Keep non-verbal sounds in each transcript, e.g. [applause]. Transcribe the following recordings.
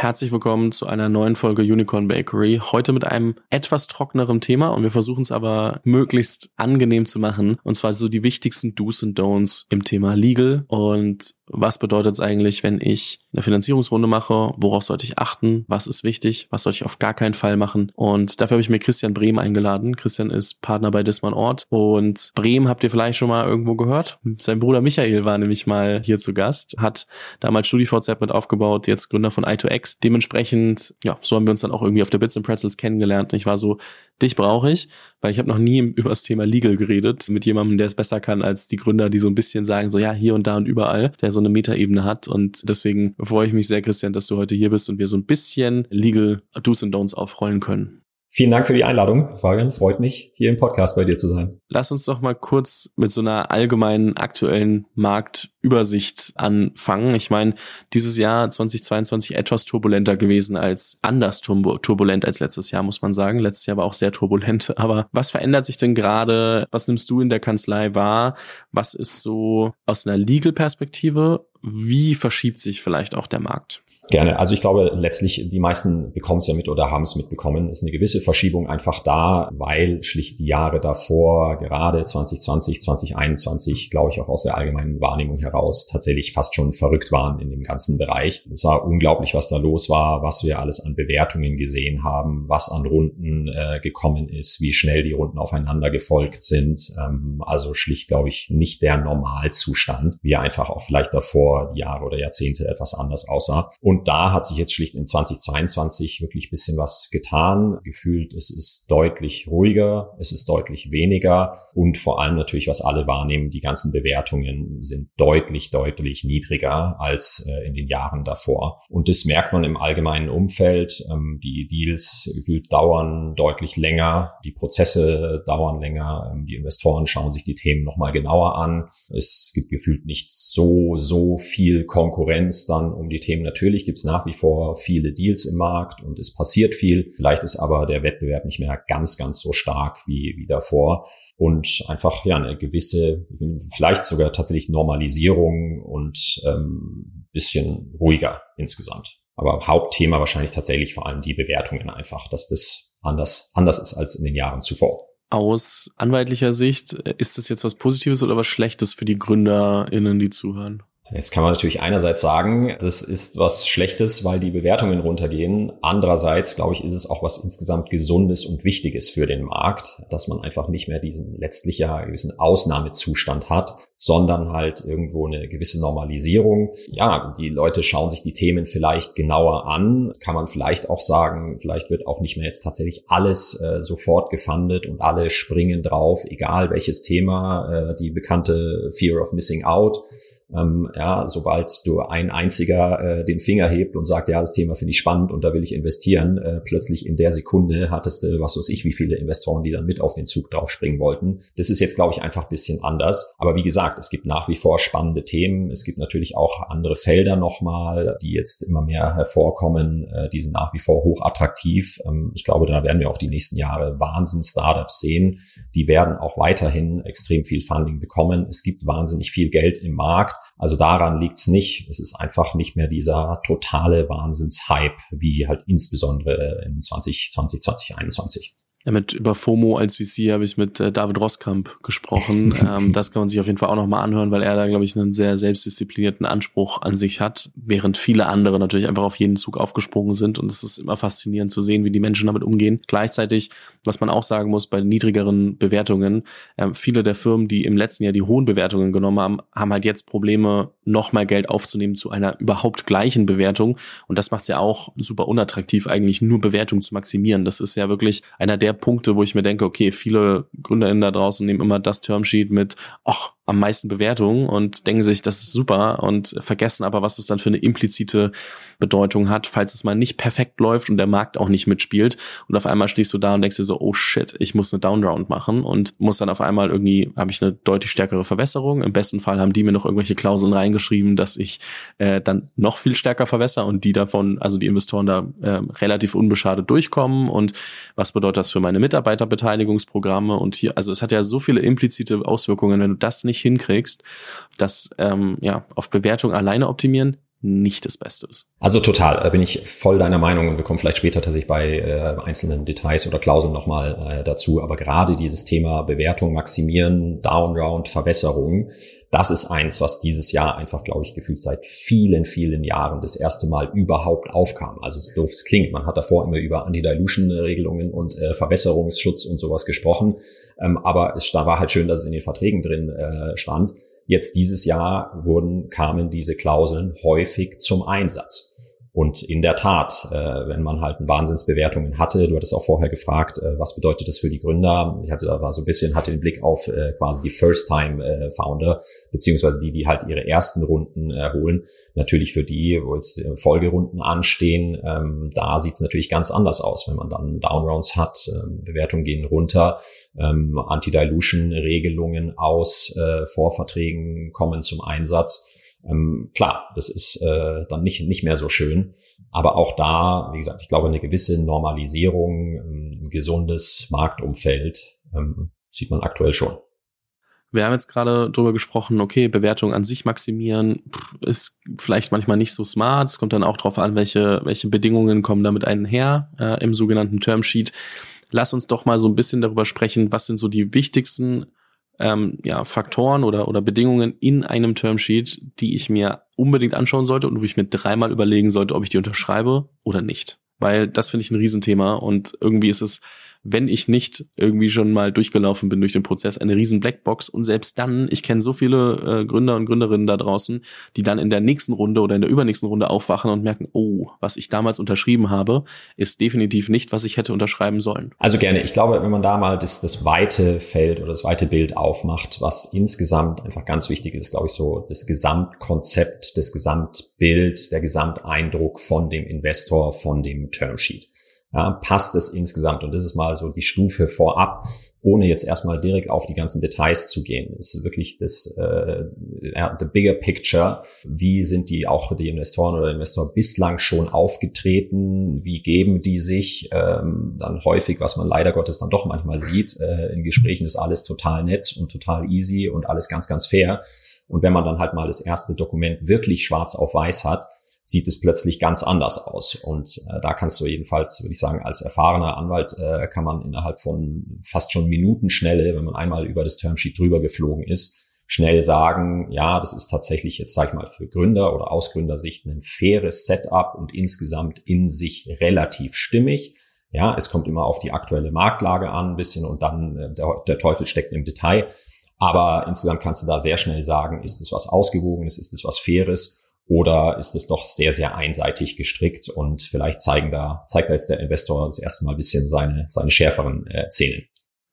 Herzlich willkommen zu einer neuen Folge Unicorn Bakery. Heute mit einem etwas trockeneren Thema und wir versuchen es aber möglichst angenehm zu machen. Und zwar so die wichtigsten Do's und Don'ts im Thema Legal und was bedeutet es eigentlich, wenn ich eine Finanzierungsrunde mache? Worauf sollte ich achten? Was ist wichtig? Was sollte ich auf gar keinen Fall machen? Und dafür habe ich mir Christian Brehm eingeladen. Christian ist Partner bei Disman Ort und Brehm habt ihr vielleicht schon mal irgendwo gehört. Sein Bruder Michael war nämlich mal hier zu Gast, hat damals StudiVZ mit aufgebaut, jetzt Gründer von i2X. Dementsprechend, ja, so haben wir uns dann auch irgendwie auf der Bits and Pretzels kennengelernt. Ich war so, dich brauche ich, weil ich habe noch nie über das Thema Legal geredet mit jemandem, der es besser kann als die Gründer, die so ein bisschen sagen, so ja, hier und da und überall, der so eine Metaebene hat. Und deswegen freue ich mich sehr, Christian, dass du heute hier bist und wir so ein bisschen Legal Do's and Don'ts aufrollen können. Vielen Dank für die Einladung, Fabian. Freut mich, hier im Podcast bei dir zu sein. Lass uns doch mal kurz mit so einer allgemeinen aktuellen Marktübersicht anfangen. Ich meine, dieses Jahr 2022 etwas turbulenter gewesen als anders turbulent als letztes Jahr, muss man sagen. Letztes Jahr war auch sehr turbulent. [laughs] Aber was verändert sich denn gerade? Was nimmst du in der Kanzlei wahr? Was ist so aus einer Legal-Perspektive wie verschiebt sich vielleicht auch der Markt? Gerne. Also ich glaube, letztlich die meisten bekommen es ja mit oder haben es mitbekommen. Es ist eine gewisse Verschiebung einfach da, weil schlicht die Jahre davor, gerade 2020, 2021, glaube ich auch aus der allgemeinen Wahrnehmung heraus tatsächlich fast schon verrückt waren in dem ganzen Bereich. Es war unglaublich, was da los war, was wir alles an Bewertungen gesehen haben, was an Runden äh, gekommen ist, wie schnell die Runden aufeinander gefolgt sind. Ähm, also schlicht, glaube ich, nicht der Normalzustand, wie er einfach auch vielleicht davor vor Jahre oder Jahrzehnte etwas anders aussah. Und da hat sich jetzt schlicht in 2022 wirklich bisschen was getan. Gefühlt, es ist deutlich ruhiger, es ist deutlich weniger und vor allem natürlich, was alle wahrnehmen, die ganzen Bewertungen sind deutlich, deutlich niedriger als äh, in den Jahren davor. Und das merkt man im allgemeinen Umfeld. Ähm, die Deals gefühlt dauern deutlich länger, die Prozesse dauern länger, ähm, die Investoren schauen sich die Themen nochmal genauer an. Es gibt gefühlt nicht so, so viel Konkurrenz dann um die Themen. Natürlich gibt es nach wie vor viele Deals im Markt und es passiert viel. Vielleicht ist aber der Wettbewerb nicht mehr ganz, ganz so stark wie, wie davor und einfach ja eine gewisse, vielleicht sogar tatsächlich Normalisierung und ähm, bisschen ruhiger insgesamt. Aber Hauptthema wahrscheinlich tatsächlich vor allem die Bewertungen einfach, dass das anders, anders ist als in den Jahren zuvor. Aus anwaltlicher Sicht, äh, ist das jetzt was Positives oder was Schlechtes für die GründerInnen, die zuhören? Jetzt kann man natürlich einerseits sagen, das ist was Schlechtes, weil die Bewertungen runtergehen. Andererseits, glaube ich, ist es auch was insgesamt Gesundes und Wichtiges für den Markt, dass man einfach nicht mehr diesen letztlich ja gewissen Ausnahmezustand hat, sondern halt irgendwo eine gewisse Normalisierung. Ja, die Leute schauen sich die Themen vielleicht genauer an. Kann man vielleicht auch sagen, vielleicht wird auch nicht mehr jetzt tatsächlich alles äh, sofort gefundet und alle springen drauf, egal welches Thema, äh, die bekannte Fear of Missing Out ähm, ja, sobald du ein einziger äh, den Finger hebt und sagt, ja, das Thema finde ich spannend und da will ich investieren, äh, plötzlich in der Sekunde hattest du, was weiß ich, wie viele Investoren, die dann mit auf den Zug draufspringen wollten. Das ist jetzt, glaube ich, einfach bisschen anders. Aber wie gesagt, es gibt nach wie vor spannende Themen. Es gibt natürlich auch andere Felder nochmal, die jetzt immer mehr hervorkommen. Äh, die sind nach wie vor hoch attraktiv. Ähm, ich glaube, da werden wir auch die nächsten Jahre Wahnsinn Startups sehen. Die werden auch weiterhin extrem viel Funding bekommen. Es gibt wahnsinnig viel Geld im Markt. Also daran liegt's nicht. Es ist einfach nicht mehr dieser totale Wahnsinnshype, wie halt insbesondere in 2020, 2021. Ja, mit über FOMO als VC habe ich mit äh, David Roskamp gesprochen. [laughs] ähm, das kann man sich auf jeden Fall auch nochmal anhören, weil er da, glaube ich, einen sehr selbstdisziplinierten Anspruch an sich hat, während viele andere natürlich einfach auf jeden Zug aufgesprungen sind. Und es ist immer faszinierend zu sehen, wie die Menschen damit umgehen. Gleichzeitig, was man auch sagen muss, bei niedrigeren Bewertungen, äh, viele der Firmen, die im letzten Jahr die hohen Bewertungen genommen haben, haben halt jetzt Probleme, noch mal Geld aufzunehmen zu einer überhaupt gleichen Bewertung. Und das macht es ja auch super unattraktiv, eigentlich nur Bewertung zu maximieren. Das ist ja wirklich einer der Punkte, wo ich mir denke, okay, viele GründerInnen da draußen nehmen immer das Termsheet mit, ach, am meisten Bewertungen und denken sich, das ist super und vergessen aber, was das dann für eine implizite Bedeutung hat, falls es mal nicht perfekt läuft und der Markt auch nicht mitspielt. Und auf einmal stehst du da und denkst dir so, oh shit, ich muss eine Downround machen und muss dann auf einmal irgendwie, habe ich eine deutlich stärkere Verwässerung. Im besten Fall haben die mir noch irgendwelche Klauseln reingeschrieben, dass ich äh, dann noch viel stärker verwässer und die davon, also die Investoren da äh, relativ unbeschadet durchkommen. Und was bedeutet das für meine Mitarbeiterbeteiligungsprogramme? Und hier, also es hat ja so viele implizite Auswirkungen, wenn du das nicht nicht hinkriegst, das ähm, ja auf Bewertung alleine optimieren nicht das Beste ist. Also total, äh, bin ich voll deiner Meinung und wir kommen vielleicht später tatsächlich bei äh, einzelnen Details oder Klauseln nochmal äh, dazu. Aber gerade dieses Thema Bewertung maximieren, Downround, Verwässerung, das ist eins, was dieses Jahr einfach, glaube ich, gefühlt seit vielen, vielen Jahren das erste Mal überhaupt aufkam. Also so doof es klingt, man hat davor immer über Anti-Dilution-Regelungen und äh, Verwässerungsschutz und sowas gesprochen. Ähm, aber es war halt schön, dass es in den Verträgen drin äh, stand. Jetzt dieses Jahr wurden, kamen diese Klauseln häufig zum Einsatz. Und in der Tat, äh, wenn man halt Wahnsinnsbewertungen hatte, du hattest auch vorher gefragt, äh, was bedeutet das für die Gründer? Ich hatte da war so ein bisschen, hatte den Blick auf äh, quasi die First-Time-Founder, beziehungsweise die, die halt ihre ersten Runden äh, holen. Natürlich für die, wo jetzt äh, Folgerunden anstehen, ähm, da sieht es natürlich ganz anders aus, wenn man dann Downrounds hat, ähm, Bewertungen gehen runter, ähm, Anti-Dilution-Regelungen aus äh, Vorverträgen kommen zum Einsatz. Ähm, klar, das ist äh, dann nicht, nicht mehr so schön. Aber auch da, wie gesagt, ich glaube, eine gewisse Normalisierung, ähm, ein gesundes Marktumfeld ähm, sieht man aktuell schon. Wir haben jetzt gerade drüber gesprochen, okay, Bewertung an sich maximieren ist vielleicht manchmal nicht so smart. Es kommt dann auch darauf an, welche, welche Bedingungen kommen damit einher äh, im sogenannten Termsheet. Lass uns doch mal so ein bisschen darüber sprechen, was sind so die wichtigsten ähm, ja, Faktoren oder, oder Bedingungen in einem Termsheet, die ich mir unbedingt anschauen sollte und wo ich mir dreimal überlegen sollte, ob ich die unterschreibe oder nicht. Weil das finde ich ein Riesenthema und irgendwie ist es wenn ich nicht irgendwie schon mal durchgelaufen bin durch den Prozess, eine riesen Blackbox. Und selbst dann, ich kenne so viele äh, Gründer und Gründerinnen da draußen, die dann in der nächsten Runde oder in der übernächsten Runde aufwachen und merken, oh, was ich damals unterschrieben habe, ist definitiv nicht, was ich hätte unterschreiben sollen. Also gerne. Ich glaube, wenn man da mal das, das weite Feld oder das weite Bild aufmacht, was insgesamt einfach ganz wichtig ist, glaube ich, so das Gesamtkonzept, das Gesamtbild, der Gesamteindruck von dem Investor, von dem Termsheet ja, passt es insgesamt? Und das ist mal so die Stufe vorab, ohne jetzt erstmal direkt auf die ganzen Details zu gehen. Das ist wirklich das äh, the bigger picture. Wie sind die auch die Investoren oder Investor bislang schon aufgetreten? Wie geben die sich? Ähm, dann häufig, was man leider Gottes dann doch manchmal sieht, äh, in Gesprächen ist alles total nett und total easy und alles ganz, ganz fair. Und wenn man dann halt mal das erste Dokument wirklich schwarz auf weiß hat, sieht es plötzlich ganz anders aus. Und äh, da kannst du jedenfalls, würde ich sagen, als erfahrener Anwalt äh, kann man innerhalb von fast schon Minutenschnelle, wenn man einmal über das Termsheet drüber geflogen ist, schnell sagen, ja, das ist tatsächlich jetzt, sage ich mal, für Gründer oder Ausgründersicht ein faires Setup und insgesamt in sich relativ stimmig. Ja, es kommt immer auf die aktuelle Marktlage an, ein bisschen und dann äh, der, der Teufel steckt im Detail. Aber insgesamt kannst du da sehr schnell sagen, ist es was Ausgewogenes, ist es was Faires oder ist es doch sehr, sehr einseitig gestrickt und vielleicht zeigen da, zeigt da jetzt der Investor das erste Mal ein bisschen seine, seine schärferen äh, Zähne.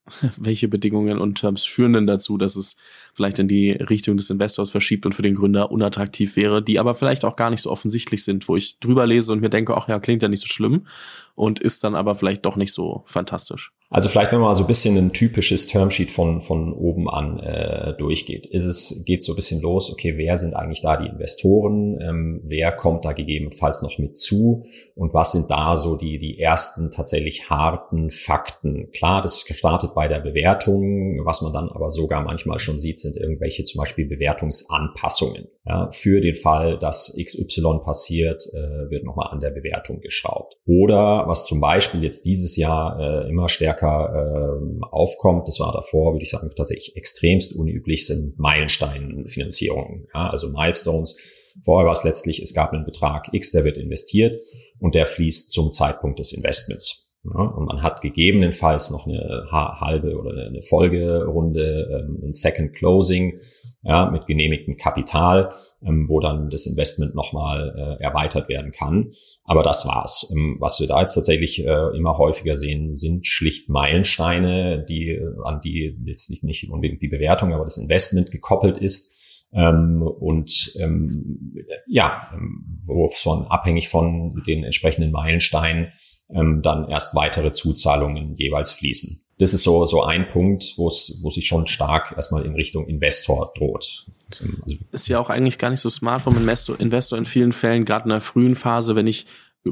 [laughs] Welche Bedingungen und Terms führen denn dazu, dass es vielleicht in die Richtung des Investors verschiebt und für den Gründer unattraktiv wäre, die aber vielleicht auch gar nicht so offensichtlich sind, wo ich drüber lese und mir denke, ach ja, klingt ja nicht so schlimm und ist dann aber vielleicht doch nicht so fantastisch. Also vielleicht, wenn man mal so ein bisschen ein typisches Termsheet von, von oben an äh, durchgeht, ist es, geht so ein bisschen los, okay, wer sind eigentlich da die Investoren, ähm, wer kommt da gegebenenfalls noch mit zu und was sind da so die, die ersten tatsächlich harten Fakten? Klar, das startet bei der Bewertung, was man dann aber sogar manchmal schon sieht, sind irgendwelche zum Beispiel Bewertungsanpassungen. Ja, für den Fall, dass XY passiert, äh, wird nochmal an der Bewertung geschraubt. Oder was zum Beispiel jetzt dieses Jahr äh, immer stärker äh, aufkommt, das war davor, würde ich sagen, tatsächlich extremst unüblich, sind Meilensteinfinanzierungen. Ja, also Milestones. Vorher war es letztlich, es gab einen Betrag X, der wird investiert und der fließt zum Zeitpunkt des Investments. Ja, und man hat gegebenenfalls noch eine halbe oder eine Folgerunde, ähm, ein Second Closing ja, mit genehmigtem Kapital, ähm, wo dann das Investment nochmal äh, erweitert werden kann. Aber das war's. Ähm, was wir da jetzt tatsächlich äh, immer häufiger sehen, sind schlicht Meilensteine, die äh, an die jetzt nicht, unbedingt die Bewertung, aber das Investment gekoppelt ist. Ähm, und ähm, ja, ähm, wovon abhängig von den entsprechenden Meilensteinen ähm, dann erst weitere Zuzahlungen jeweils fließen. Das ist so, so ein Punkt, wo es, wo sich schon stark erstmal in Richtung Investor droht. Ist ja auch eigentlich gar nicht so smart vom Investor, Investor in vielen Fällen, gerade in der frühen Phase, wenn ich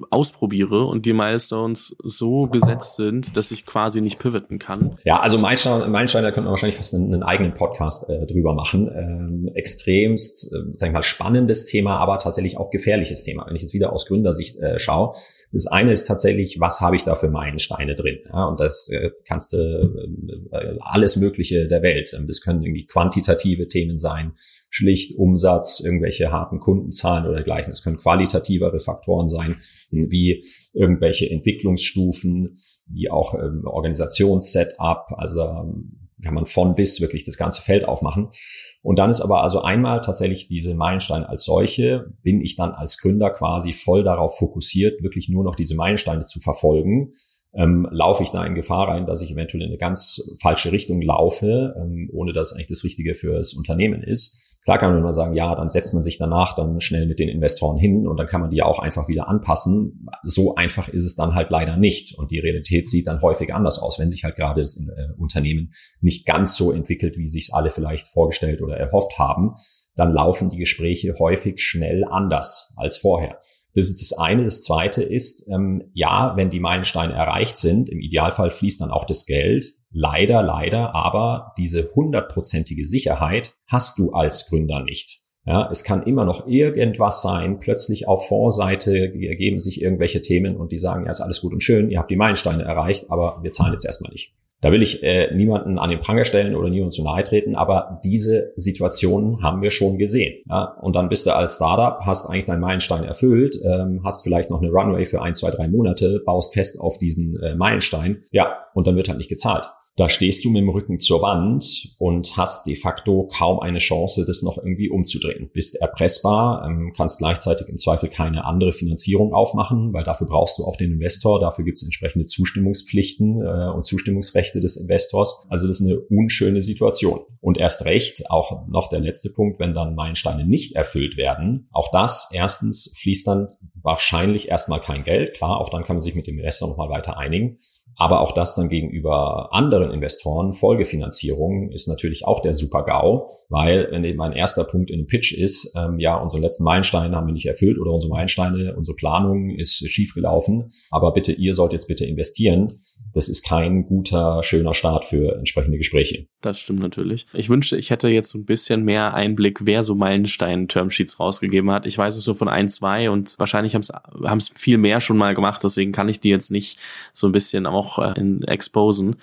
ausprobiere und die Milestones so gesetzt sind, dass ich quasi nicht pivoten kann. Ja, also Meilenstein, Meilenstein da könnte man wahrscheinlich fast einen, einen eigenen Podcast äh, drüber machen. Ähm, extremst, äh, sag ich mal, spannendes Thema, aber tatsächlich auch gefährliches Thema. Wenn ich jetzt wieder aus Gründersicht äh, schaue, das eine ist tatsächlich, was habe ich da für Meilensteine drin? Ja, und das äh, kannst du äh, alles Mögliche der Welt. Das können irgendwie quantitative Themen sein, schlicht Umsatz, irgendwelche harten Kundenzahlen oder dergleichen. Es können qualitativere Faktoren sein, wie irgendwelche Entwicklungsstufen, wie auch ähm, Organisationssetup. Also da kann man von bis wirklich das ganze Feld aufmachen. Und dann ist aber also einmal tatsächlich diese Meilensteine als solche, bin ich dann als Gründer quasi voll darauf fokussiert, wirklich nur noch diese Meilensteine zu verfolgen. Ähm, laufe ich da in Gefahr rein, dass ich eventuell in eine ganz falsche Richtung laufe, ähm, ohne dass eigentlich das Richtige für das Unternehmen ist. Klar kann man immer sagen, ja, dann setzt man sich danach dann schnell mit den Investoren hin und dann kann man die ja auch einfach wieder anpassen. So einfach ist es dann halt leider nicht. Und die Realität sieht dann häufig anders aus, wenn sich halt gerade das äh, Unternehmen nicht ganz so entwickelt, wie sich alle vielleicht vorgestellt oder erhofft haben. Dann laufen die Gespräche häufig schnell anders als vorher. Das ist das eine. Das zweite ist, ähm, ja, wenn die Meilensteine erreicht sind, im Idealfall fließt dann auch das Geld. Leider, leider, aber diese hundertprozentige Sicherheit hast du als Gründer nicht. Ja, es kann immer noch irgendwas sein, plötzlich auf Vorseite ergeben sich irgendwelche Themen und die sagen, ja, ist alles gut und schön, ihr habt die Meilensteine erreicht, aber wir zahlen jetzt erstmal nicht. Da will ich äh, niemanden an den Pranger stellen oder niemanden zu nahe treten, aber diese Situationen haben wir schon gesehen. Ja? Und dann bist du als Startup, hast eigentlich deinen Meilenstein erfüllt, ähm, hast vielleicht noch eine Runway für ein, zwei, drei Monate, baust fest auf diesen äh, Meilenstein, ja, und dann wird halt nicht gezahlt. Da stehst du mit dem Rücken zur Wand und hast de facto kaum eine Chance, das noch irgendwie umzudrehen. Bist erpressbar, ähm, kannst gleichzeitig im Zweifel keine andere Finanzierung aufmachen, weil dafür brauchst du auch den Investor. Dafür gibt es entsprechende Zustimmungspflichten äh, und Zustimmungsrechte des Investors. Also das ist eine unschöne Situation. Und erst recht, auch noch der letzte Punkt, wenn dann Meilensteine nicht erfüllt werden, auch das erstens fließt dann wahrscheinlich erstmal kein Geld. Klar, auch dann kann man sich mit dem Investor nochmal weiter einigen. Aber auch das dann gegenüber anderen Investoren, Folgefinanzierung, ist natürlich auch der Super-GAU, weil wenn eben mein erster Punkt in dem Pitch ist, ähm, ja, unsere letzten Meilensteine haben wir nicht erfüllt oder unsere Meilensteine, unsere Planung ist schiefgelaufen, aber bitte, ihr sollt jetzt bitte investieren, das ist kein guter, schöner Start für entsprechende Gespräche. Das stimmt natürlich. Ich wünschte, ich hätte jetzt so ein bisschen mehr Einblick, wer so Meilenstein-Termsheets rausgegeben hat. Ich weiß es nur von ein, zwei und wahrscheinlich haben es viel mehr schon mal gemacht, deswegen kann ich die jetzt nicht so ein bisschen auch äh, in exposen.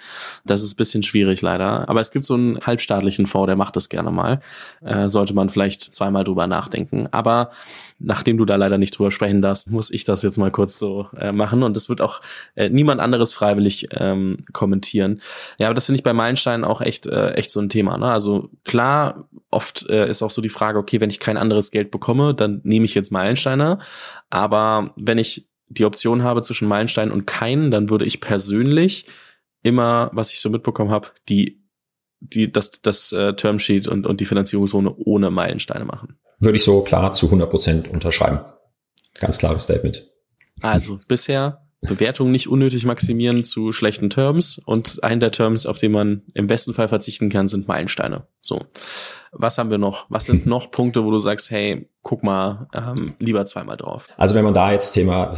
Das ist ein bisschen schwierig leider. Aber es gibt so einen halbstaatlichen Fonds, der macht das gerne mal. Äh, sollte man vielleicht zweimal drüber nachdenken. Aber nachdem du da leider nicht drüber sprechen darfst, muss ich das jetzt mal kurz so äh, machen. Und es wird auch äh, niemand anderes freiwillig ähm, kommentieren. Ja, aber das finde ich bei Meilensteinen auch echt, äh, echt so ein Thema. Ne? Also klar, oft äh, ist auch so die Frage, okay, wenn ich kein anderes Geld bekomme, dann nehme ich jetzt Meilensteine. Aber wenn ich die Option habe zwischen Meilenstein und keinen, dann würde ich persönlich immer, was ich so mitbekommen habe, die die das das äh, Termsheet und und die Finanzierungszone ohne Meilensteine machen. Würde ich so klar zu 100 Prozent unterschreiben. Ganz klares Statement. Also bisher Bewertung nicht unnötig maximieren zu schlechten Terms und ein der Terms, auf den man im besten Fall verzichten kann, sind Meilensteine. So, was haben wir noch? Was sind noch [laughs] Punkte, wo du sagst, hey, guck mal, ähm, lieber zweimal drauf? Also wenn man da jetzt Thema,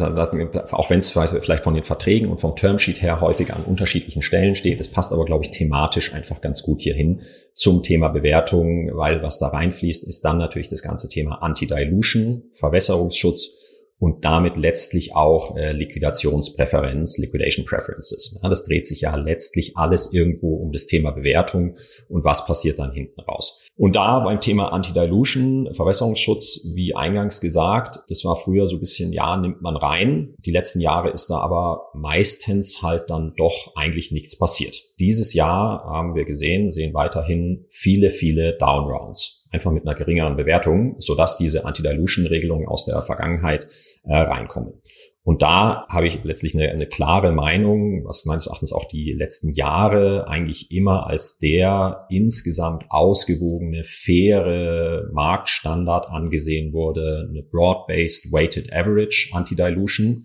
auch wenn es vielleicht von den Verträgen und vom Termsheet her häufig an unterschiedlichen Stellen steht, das passt aber, glaube ich, thematisch einfach ganz gut hierhin zum Thema Bewertung, weil was da reinfließt, ist dann natürlich das ganze Thema Anti-Dilution, Verwässerungsschutz und damit letztlich auch äh, Liquidationspräferenz, Liquidation Preferences. Ja, das dreht sich ja letztlich alles irgendwo um das Thema Bewertung und was passiert dann hinten raus. Und da beim Thema Anti-Dilution, Verwässerungsschutz, wie eingangs gesagt, das war früher so ein bisschen, ja, nimmt man rein. Die letzten Jahre ist da aber meistens halt dann doch eigentlich nichts passiert. Dieses Jahr haben wir gesehen, sehen weiterhin viele, viele Downrounds einfach mit einer geringeren Bewertung, sodass diese Anti-Dilution-Regelungen aus der Vergangenheit äh, reinkommen. Und da habe ich letztlich eine, eine klare Meinung, was meines Erachtens auch die letzten Jahre eigentlich immer als der insgesamt ausgewogene, faire Marktstandard angesehen wurde, eine Broad-Based Weighted Average Anti-Dilution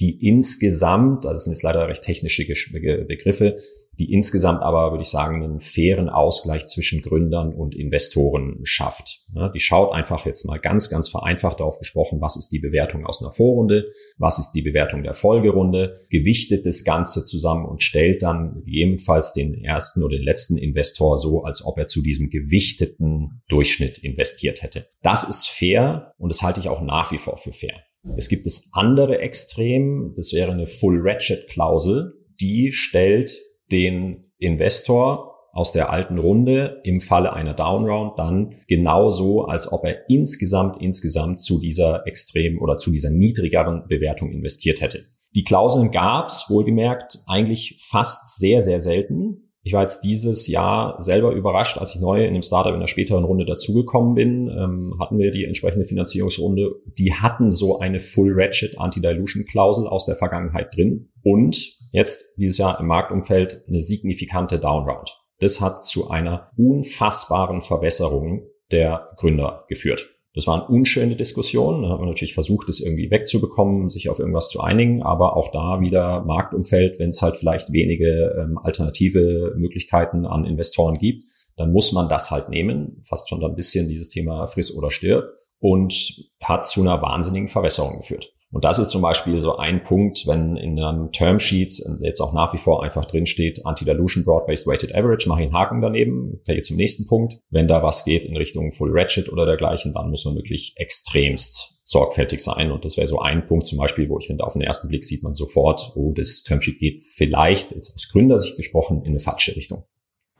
die insgesamt, das sind jetzt leider recht technische Begriffe, die insgesamt aber, würde ich sagen, einen fairen Ausgleich zwischen Gründern und Investoren schafft. Ja, die schaut einfach jetzt mal ganz, ganz vereinfacht darauf gesprochen, was ist die Bewertung aus einer Vorrunde, was ist die Bewertung der Folgerunde, gewichtet das Ganze zusammen und stellt dann gegebenenfalls den ersten oder den letzten Investor so, als ob er zu diesem gewichteten Durchschnitt investiert hätte. Das ist fair und das halte ich auch nach wie vor für fair. Es gibt das andere Extrem, das wäre eine Full Ratchet Klausel, die stellt den Investor aus der alten Runde im Falle einer Downround dann genauso, als ob er insgesamt, insgesamt zu dieser extrem oder zu dieser niedrigeren Bewertung investiert hätte. Die Klauseln gab's wohlgemerkt eigentlich fast sehr, sehr selten. Ich war jetzt dieses Jahr selber überrascht, als ich neu in dem Startup in der späteren Runde dazugekommen bin, ähm, hatten wir die entsprechende Finanzierungsrunde. Die hatten so eine Full Ratchet Anti-Dilution Klausel aus der Vergangenheit drin und jetzt dieses Jahr im Marktumfeld eine signifikante Downround. Das hat zu einer unfassbaren Verwässerung der Gründer geführt. Das waren unschöne Diskussionen. Da hat man natürlich versucht, das irgendwie wegzubekommen, sich auf irgendwas zu einigen. Aber auch da wieder Marktumfeld, wenn es halt vielleicht wenige ähm, alternative Möglichkeiten an Investoren gibt, dann muss man das halt nehmen. Fast schon dann ein bisschen dieses Thema friss oder stirb und hat zu einer wahnsinnigen Verwässerung geführt. Und das ist zum Beispiel so ein Punkt, wenn in einem Termsheet jetzt auch nach wie vor einfach drin steht, Anti-Dilution Broad-Based Weighted Average, mache ich einen Haken daneben, gehe zum nächsten Punkt. Wenn da was geht in Richtung Full Ratchet oder dergleichen, dann muss man wirklich extremst sorgfältig sein. Und das wäre so ein Punkt zum Beispiel, wo ich finde, auf den ersten Blick sieht man sofort, oh, das Termsheet geht vielleicht, jetzt aus Gründersicht gesprochen, in eine falsche Richtung.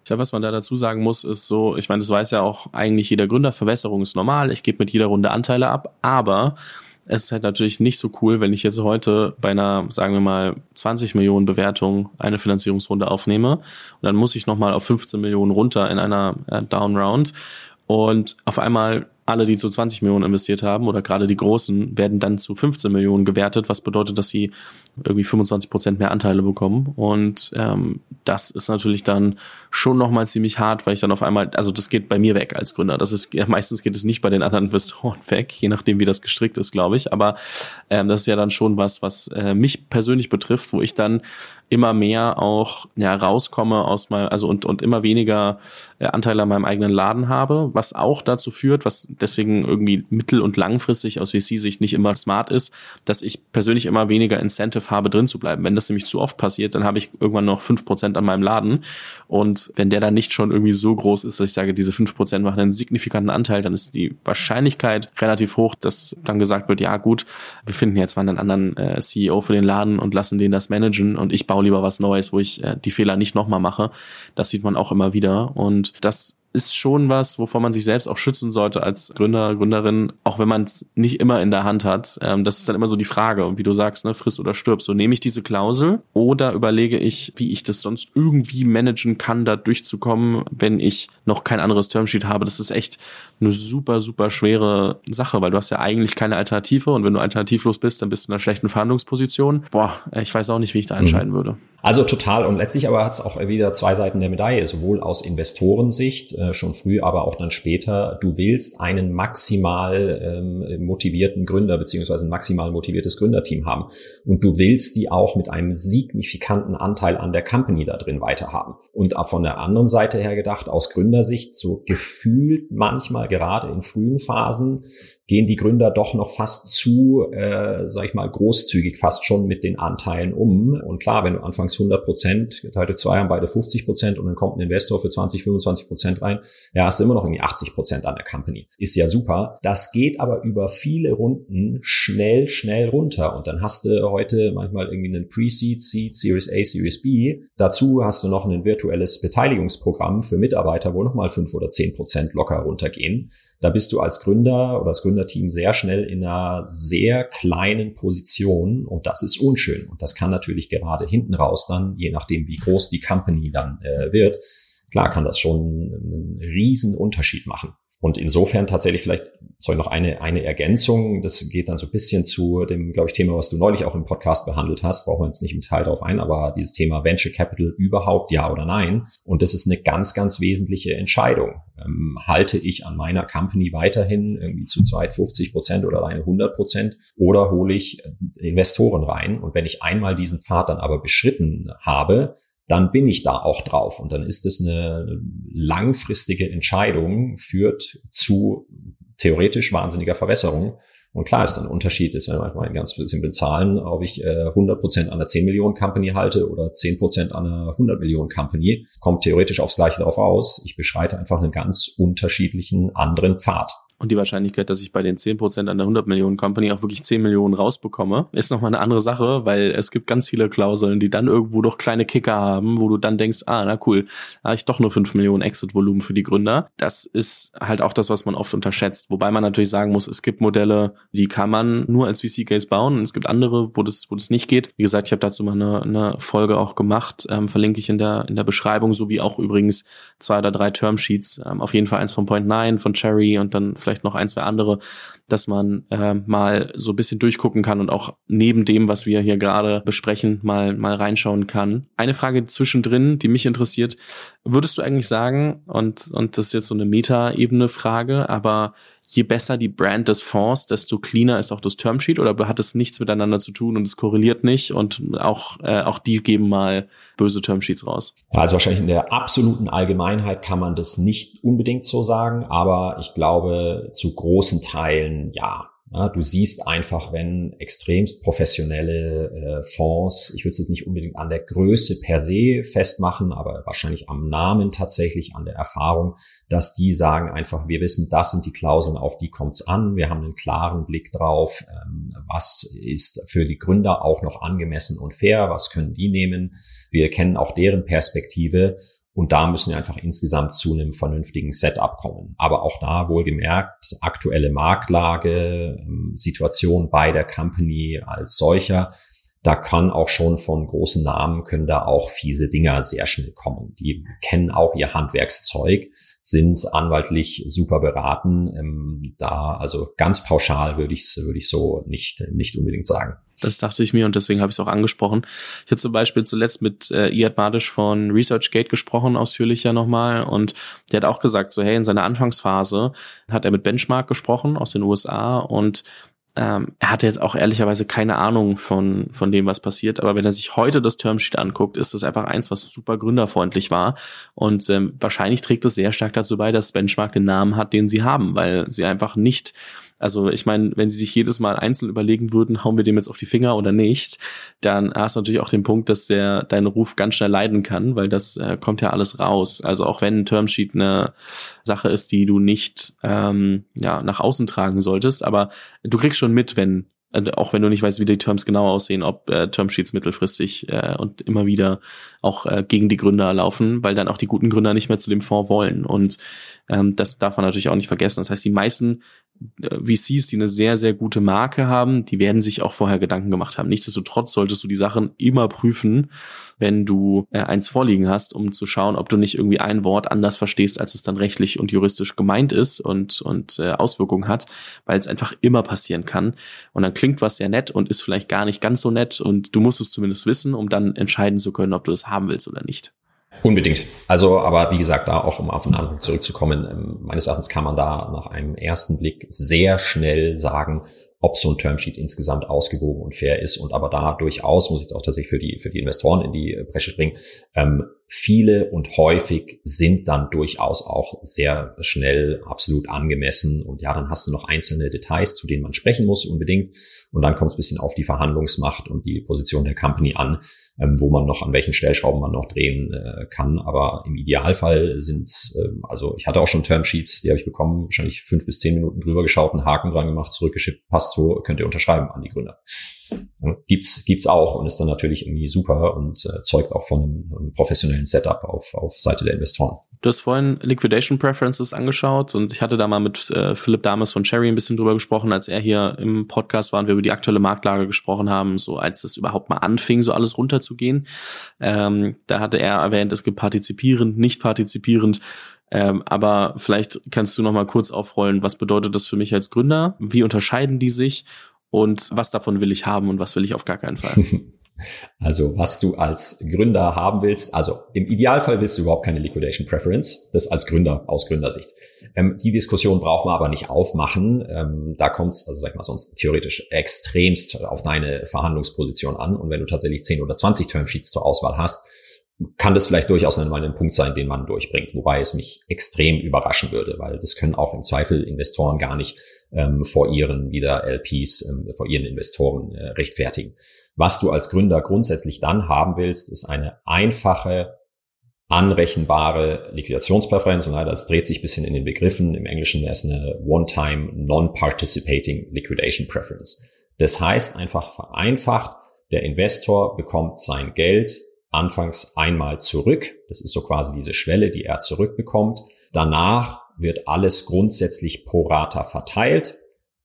Ja, was man da dazu sagen muss, ist so, ich meine, das weiß ja auch eigentlich jeder Gründer, Verwässerung ist normal, ich gebe mit jeder Runde Anteile ab, aber es ist halt natürlich nicht so cool, wenn ich jetzt heute bei einer, sagen wir mal, 20 Millionen Bewertung eine Finanzierungsrunde aufnehme. Und dann muss ich nochmal auf 15 Millionen runter in einer äh, Down Round und auf einmal alle, die zu 20 Millionen investiert haben oder gerade die Großen, werden dann zu 15 Millionen gewertet, was bedeutet, dass sie irgendwie 25 Prozent mehr Anteile bekommen. Und ähm, das ist natürlich dann schon nochmal ziemlich hart, weil ich dann auf einmal, also das geht bei mir weg als Gründer. Das ist ja, meistens geht es nicht bei den anderen Investoren [laughs] weg, je nachdem, wie das gestrickt ist, glaube ich. Aber ähm, das ist ja dann schon was, was äh, mich persönlich betrifft, wo ich dann immer mehr auch ja rauskomme aus mal also und und immer weniger äh, Anteile an meinem eigenen Laden habe, was auch dazu führt, was deswegen irgendwie mittel- und langfristig aus VC-Sicht nicht immer smart ist, dass ich persönlich immer weniger Incentive habe, drin zu bleiben. Wenn das nämlich zu oft passiert, dann habe ich irgendwann noch fünf Prozent an meinem Laden und wenn der dann nicht schon irgendwie so groß ist, dass ich sage, diese fünf Prozent machen einen signifikanten Anteil, dann ist die Wahrscheinlichkeit relativ hoch, dass dann gesagt wird, ja gut, wir finden jetzt mal einen anderen äh, CEO für den Laden und lassen den das managen und ich baue lieber was Neues, wo ich äh, die Fehler nicht nochmal mache. Das sieht man auch immer wieder. Und das ist schon was, wovon man sich selbst auch schützen sollte als Gründer, Gründerin, auch wenn man es nicht immer in der Hand hat. Ähm, das ist dann immer so die Frage. Und wie du sagst, ne, friss oder stirb. So nehme ich diese Klausel oder überlege ich, wie ich das sonst irgendwie managen kann, da durchzukommen, wenn ich noch kein anderes Termsheet habe. Das ist echt eine super, super schwere Sache, weil du hast ja eigentlich keine Alternative und wenn du alternativlos bist, dann bist du in einer schlechten Verhandlungsposition. Boah, ich weiß auch nicht, wie ich da mhm. entscheiden mhm. würde. Also total. Und letztlich aber hat es auch wieder zwei Seiten der Medaille, sowohl aus Investorensicht, äh, schon früh, aber auch dann später. Du willst einen maximal ähm, motivierten Gründer beziehungsweise ein maximal motiviertes Gründerteam haben. Und du willst die auch mit einem signifikanten Anteil an der Company da drin weiterhaben. Und auch von der anderen Seite her gedacht, aus Gründersicht, so gefühlt manchmal gerade in frühen Phasen, gehen die Gründer doch noch fast zu, äh, sag ich mal, großzügig fast schon mit den Anteilen um. Und klar, wenn du anfangs 100 Prozent, geteilt durch zwei haben beide 50 Prozent und dann kommt ein Investor für 20, 25 Prozent rein, ja, hast du immer noch irgendwie 80 Prozent an der Company. Ist ja super. Das geht aber über viele Runden schnell, schnell runter. Und dann hast du heute manchmal irgendwie einen Pre-Seed, Seed, Series A, Series B. Dazu hast du noch ein virtuelles Beteiligungsprogramm für Mitarbeiter, wo nochmal 5 oder 10 Prozent locker runtergehen. Da bist du als Gründer oder das Gründerteam sehr schnell in einer sehr kleinen Position und das ist unschön. Und das kann natürlich gerade hinten raus dann, je nachdem wie groß die Company dann äh, wird, klar kann das schon einen riesen Unterschied machen. Und insofern tatsächlich vielleicht soll noch eine, eine Ergänzung. Das geht dann so ein bisschen zu dem, glaube ich, Thema, was du neulich auch im Podcast behandelt hast. Brauchen wir jetzt nicht im Teil darauf ein, aber dieses Thema Venture Capital überhaupt, ja oder nein. Und das ist eine ganz, ganz wesentliche Entscheidung. Ähm, halte ich an meiner Company weiterhin irgendwie zu zweit 50 Prozent oder alleine 100 Prozent oder hole ich Investoren rein? Und wenn ich einmal diesen Pfad dann aber beschritten habe, dann bin ich da auch drauf. Und dann ist es eine langfristige Entscheidung, führt zu theoretisch wahnsinniger Verwässerung. Und klar ist ein Unterschied, ist, wenn man mal in ganz simplen Zahlen, ob ich äh, 100% an einer 10 Millionen Company halte oder 10% an einer 100 Millionen Company, kommt theoretisch aufs Gleiche darauf aus. Ich beschreite einfach einen ganz unterschiedlichen anderen Pfad. Und die Wahrscheinlichkeit, dass ich bei den 10% an der 100 Millionen Company auch wirklich 10 Millionen rausbekomme, ist nochmal eine andere Sache, weil es gibt ganz viele Klauseln, die dann irgendwo doch kleine Kicker haben, wo du dann denkst, ah, na cool, habe ich doch nur 5 Millionen Exit-Volumen für die Gründer. Das ist halt auch das, was man oft unterschätzt. Wobei man natürlich sagen muss, es gibt Modelle, die kann man nur als VC-Case bauen und es gibt andere, wo das, wo das nicht geht. Wie gesagt, ich habe dazu mal eine, eine Folge auch gemacht, ähm, verlinke ich in der, in der Beschreibung, sowie auch übrigens zwei oder drei Termsheets. Ähm, auf jeden Fall eins von Point 9, von Cherry und dann vielleicht noch ein, zwei andere, dass man äh, mal so ein bisschen durchgucken kann und auch neben dem, was wir hier gerade besprechen, mal, mal reinschauen kann. Eine Frage zwischendrin, die mich interessiert. Würdest du eigentlich sagen, und, und das ist jetzt so eine Meta-Ebene-Frage, aber je besser die Brand des Fonds, desto cleaner ist auch das Termsheet oder hat es nichts miteinander zu tun und es korreliert nicht und auch, äh, auch die geben mal böse Termsheets raus? Ja, also wahrscheinlich in der absoluten Allgemeinheit kann man das nicht unbedingt so sagen, aber ich glaube zu großen Teilen ja. Ja, du siehst einfach, wenn extremst professionelle äh, Fonds, ich würde es jetzt nicht unbedingt an der Größe per se festmachen, aber wahrscheinlich am Namen tatsächlich, an der Erfahrung, dass die sagen einfach, wir wissen, das sind die Klauseln, auf die kommt's an. Wir haben einen klaren Blick drauf, ähm, was ist für die Gründer auch noch angemessen und fair, was können die nehmen. Wir kennen auch deren Perspektive und da müssen wir einfach insgesamt zu einem vernünftigen Setup kommen. Aber auch da wohlgemerkt, aktuelle Marktlage, ähm, Situation bei der Company als solcher, da kann auch schon von großen Namen können da auch fiese Dinger sehr schnell kommen. Die kennen auch ihr Handwerkszeug, sind anwaltlich super beraten. Ähm, da also ganz pauschal würde ich es würde ich so nicht nicht unbedingt sagen. Das dachte ich mir und deswegen habe ich es auch angesprochen. Ich hatte zum Beispiel zuletzt mit äh, Iad Madisch von ResearchGate gesprochen, ausführlicher nochmal. Und der hat auch gesagt, so hey, in seiner Anfangsphase hat er mit Benchmark gesprochen aus den USA und ähm, er hatte jetzt auch ehrlicherweise keine Ahnung von, von dem, was passiert. Aber wenn er sich heute das Termsheet anguckt, ist das einfach eins, was super gründerfreundlich war. Und ähm, wahrscheinlich trägt es sehr stark dazu bei, dass Benchmark den Namen hat, den sie haben, weil sie einfach nicht also ich meine, wenn sie sich jedes Mal einzeln überlegen würden, hauen wir dem jetzt auf die Finger oder nicht, dann hast du natürlich auch den Punkt, dass der deinen Ruf ganz schnell leiden kann, weil das äh, kommt ja alles raus. Also auch wenn ein Termsheet eine Sache ist, die du nicht ähm, ja nach außen tragen solltest, aber du kriegst schon mit, wenn äh, auch wenn du nicht weißt, wie die Terms genau aussehen, ob äh, Termsheets mittelfristig äh, und immer wieder auch äh, gegen die Gründer laufen, weil dann auch die guten Gründer nicht mehr zu dem Fonds wollen. Und ähm, das darf man natürlich auch nicht vergessen. Das heißt, die meisten VCs, die eine sehr, sehr gute Marke haben, die werden sich auch vorher Gedanken gemacht haben. Nichtsdestotrotz solltest du die Sachen immer prüfen, wenn du äh, eins vorliegen hast, um zu schauen, ob du nicht irgendwie ein Wort anders verstehst, als es dann rechtlich und juristisch gemeint ist und, und äh, Auswirkungen hat, weil es einfach immer passieren kann. Und dann klingt was sehr nett und ist vielleicht gar nicht ganz so nett und du musst es zumindest wissen, um dann entscheiden zu können, ob du das haben willst oder nicht. Unbedingt. Also, aber wie gesagt, da auch um auf den Anfang zurückzukommen, ähm, meines Erachtens kann man da nach einem ersten Blick sehr schnell sagen, ob so ein Termsheet insgesamt ausgewogen und fair ist und aber da durchaus, muss ich jetzt auch tatsächlich für die, für die Investoren in die Bresche bringen, ähm, viele und häufig sind dann durchaus auch sehr schnell absolut angemessen. Und ja, dann hast du noch einzelne Details, zu denen man sprechen muss unbedingt. Und dann kommt es ein bisschen auf die Verhandlungsmacht und die Position der Company an, ähm, wo man noch, an welchen Stellschrauben man noch drehen äh, kann. Aber im Idealfall sind, äh, also ich hatte auch schon Termsheets, die habe ich bekommen, wahrscheinlich fünf bis zehn Minuten drüber geschaut, einen Haken dran gemacht, zurückgeschickt, passt so, könnt ihr unterschreiben an die Gründer. Gibt's, gibt's auch und ist dann natürlich irgendwie super und äh, zeugt auch von einem, einem professionellen Setup auf, auf Seite der Investoren. Du hast vorhin Liquidation Preferences angeschaut und ich hatte da mal mit äh, Philipp Dames von Cherry ein bisschen drüber gesprochen, als er hier im Podcast war und wir über die aktuelle Marktlage gesprochen haben, so als es überhaupt mal anfing, so alles runterzugehen. Ähm, da hatte er erwähnt, es gibt partizipierend, nicht partizipierend. Ähm, aber vielleicht kannst du noch mal kurz aufrollen, was bedeutet das für mich als Gründer? Wie unterscheiden die sich? Und was davon will ich haben und was will ich auf gar keinen Fall? [laughs] Also was du als Gründer haben willst, also im Idealfall willst du überhaupt keine Liquidation Preference, das als Gründer aus Gründersicht. Ähm, die Diskussion braucht man aber nicht aufmachen. Ähm, da kommt es, also sag ich mal, sonst theoretisch extremst auf deine Verhandlungsposition an. Und wenn du tatsächlich 10 oder 20 Termsheets zur Auswahl hast, kann das vielleicht durchaus mal ein Punkt sein, den man durchbringt, wobei es mich extrem überraschen würde, weil das können auch im Zweifel Investoren gar nicht ähm, vor ihren wieder LPs, ähm, vor ihren Investoren äh, rechtfertigen. Was du als Gründer grundsätzlich dann haben willst, ist eine einfache, anrechenbare Liquidationspräferenz. Und leider, es dreht sich ein bisschen in den Begriffen. Im Englischen wäre es eine One-Time Non-Participating Liquidation Preference. Das heißt einfach vereinfacht, der Investor bekommt sein Geld anfangs einmal zurück. Das ist so quasi diese Schwelle, die er zurückbekommt. Danach wird alles grundsätzlich pro rata verteilt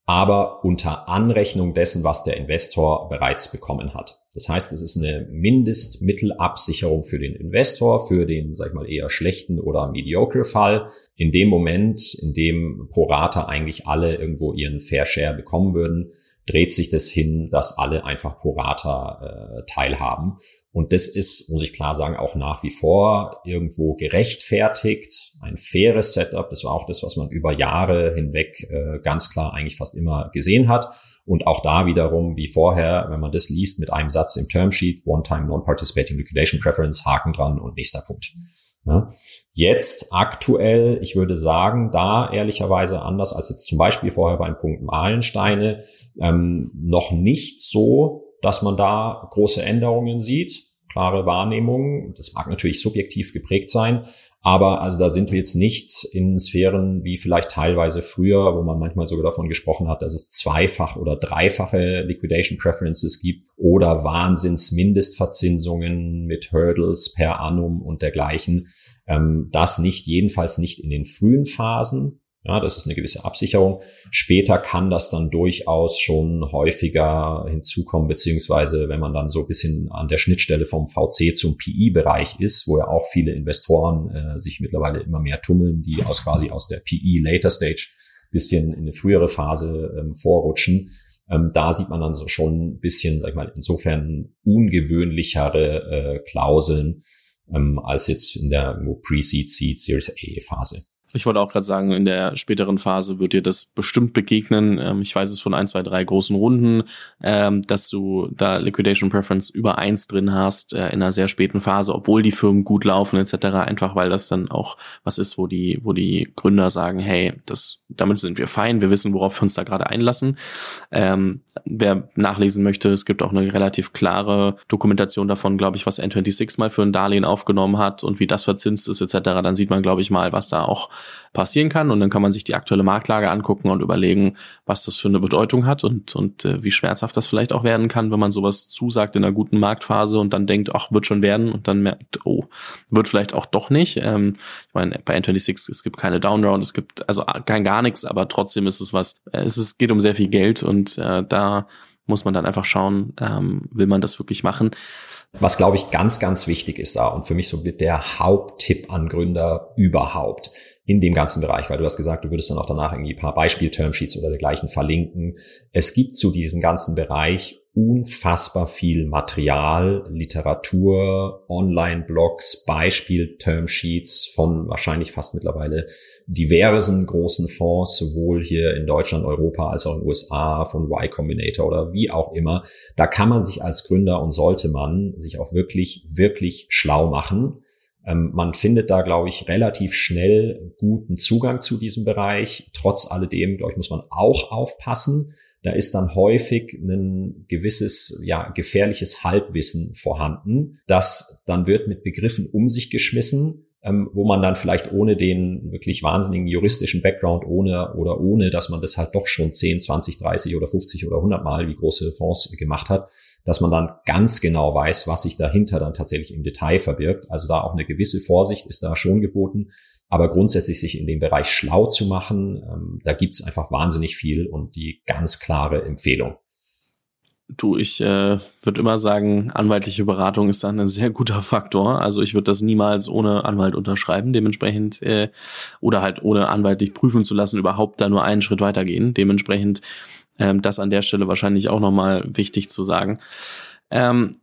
aber unter Anrechnung dessen, was der Investor bereits bekommen hat. Das heißt, es ist eine Mindestmittelabsicherung für den Investor, für den, sag ich mal, eher schlechten oder mediocre Fall. In dem Moment, in dem pro Rata eigentlich alle irgendwo ihren Fair Share bekommen würden, dreht sich das hin, dass alle einfach pro Rata äh, teilhaben. Und das ist, muss ich klar sagen, auch nach wie vor irgendwo gerechtfertigt. Ein faires Setup. Das war auch das, was man über Jahre hinweg äh, ganz klar eigentlich fast immer gesehen hat. Und auch da wiederum, wie vorher, wenn man das liest, mit einem Satz im Termsheet, One-Time Non-Participating Liquidation Preference, Haken dran und nächster Punkt. Ja. Jetzt aktuell, ich würde sagen, da ehrlicherweise anders als jetzt zum Beispiel vorher beim Punkt Meilensteine, ähm, noch nicht so, dass man da große Änderungen sieht. Klare Wahrnehmung. Das mag natürlich subjektiv geprägt sein, aber also da sind wir jetzt nicht in Sphären wie vielleicht teilweise früher, wo man manchmal sogar davon gesprochen hat, dass es zweifach oder dreifache Liquidation Preferences gibt oder Wahnsinns-Mindestverzinsungen mit Hurdles per annum und dergleichen. Ähm, das nicht, jedenfalls nicht in den frühen Phasen. Ja, das ist eine gewisse Absicherung. Später kann das dann durchaus schon häufiger hinzukommen, beziehungsweise wenn man dann so ein bisschen an der Schnittstelle vom VC zum PI-Bereich ist, wo ja auch viele Investoren äh, sich mittlerweile immer mehr tummeln, die aus quasi aus der PI Later Stage bisschen in eine frühere Phase ähm, vorrutschen. Ähm, da sieht man dann so schon ein bisschen, sag ich mal, insofern ungewöhnlichere äh, Klauseln ähm, als jetzt in der Pre-Seed, Seed, Series A Phase. Ich wollte auch gerade sagen, in der späteren Phase wird dir das bestimmt begegnen. Ähm, ich weiß es von ein, zwei, drei großen Runden, ähm, dass du da Liquidation Preference über eins drin hast äh, in einer sehr späten Phase, obwohl die Firmen gut laufen etc. Einfach weil das dann auch was ist, wo die, wo die Gründer sagen, hey, das, damit sind wir fein, wir wissen, worauf wir uns da gerade einlassen. Ähm, wer nachlesen möchte, es gibt auch eine relativ klare Dokumentation davon, glaube ich, was N26 mal für ein Darlehen aufgenommen hat und wie das verzinst ist etc. Dann sieht man, glaube ich, mal, was da auch passieren kann. Und dann kann man sich die aktuelle Marktlage angucken und überlegen, was das für eine Bedeutung hat und, und äh, wie schmerzhaft das vielleicht auch werden kann, wenn man sowas zusagt in einer guten Marktphase und dann denkt, ach, wird schon werden und dann merkt, oh, wird vielleicht auch doch nicht. Ähm, ich meine, bei N26, es gibt keine Downround, es gibt also kein gar nichts, aber trotzdem ist es was, äh, es ist, geht um sehr viel Geld und äh, da muss man dann einfach schauen, ähm, will man das wirklich machen. Was, glaube ich, ganz, ganz wichtig ist da und für mich so der Haupttipp an Gründer überhaupt in dem ganzen Bereich, weil du hast gesagt, du würdest dann auch danach irgendwie ein paar Beispiel-Termsheets oder dergleichen verlinken. Es gibt zu diesem ganzen Bereich unfassbar viel Material, Literatur, Online-Blogs, Beispiel-Termsheets von wahrscheinlich fast mittlerweile diversen großen Fonds, sowohl hier in Deutschland, Europa als auch in den USA, von Y Combinator oder wie auch immer. Da kann man sich als Gründer und sollte man sich auch wirklich, wirklich schlau machen man findet da, glaube ich, relativ schnell guten Zugang zu diesem Bereich. Trotz alledem, glaube ich, muss man auch aufpassen. Da ist dann häufig ein gewisses, ja, gefährliches Halbwissen vorhanden. Das dann wird mit Begriffen um sich geschmissen, ähm, wo man dann vielleicht ohne den wirklich wahnsinnigen juristischen Background, ohne oder ohne, dass man das halt doch schon 10, 20, 30 oder 50 oder 100 Mal wie große Fonds gemacht hat, dass man dann ganz genau weiß, was sich dahinter dann tatsächlich im Detail verbirgt. Also da auch eine gewisse Vorsicht ist da schon geboten. Aber grundsätzlich sich in dem Bereich schlau zu machen, ähm, da gibt's einfach wahnsinnig viel und die ganz klare Empfehlung. Du, ich äh, würde immer sagen, anwaltliche Beratung ist dann ein sehr guter Faktor. Also ich würde das niemals ohne Anwalt unterschreiben, dementsprechend äh, oder halt ohne anwaltlich prüfen zu lassen, überhaupt da nur einen Schritt weitergehen. Dementsprechend ähm, das an der Stelle wahrscheinlich auch nochmal wichtig zu sagen. Ähm,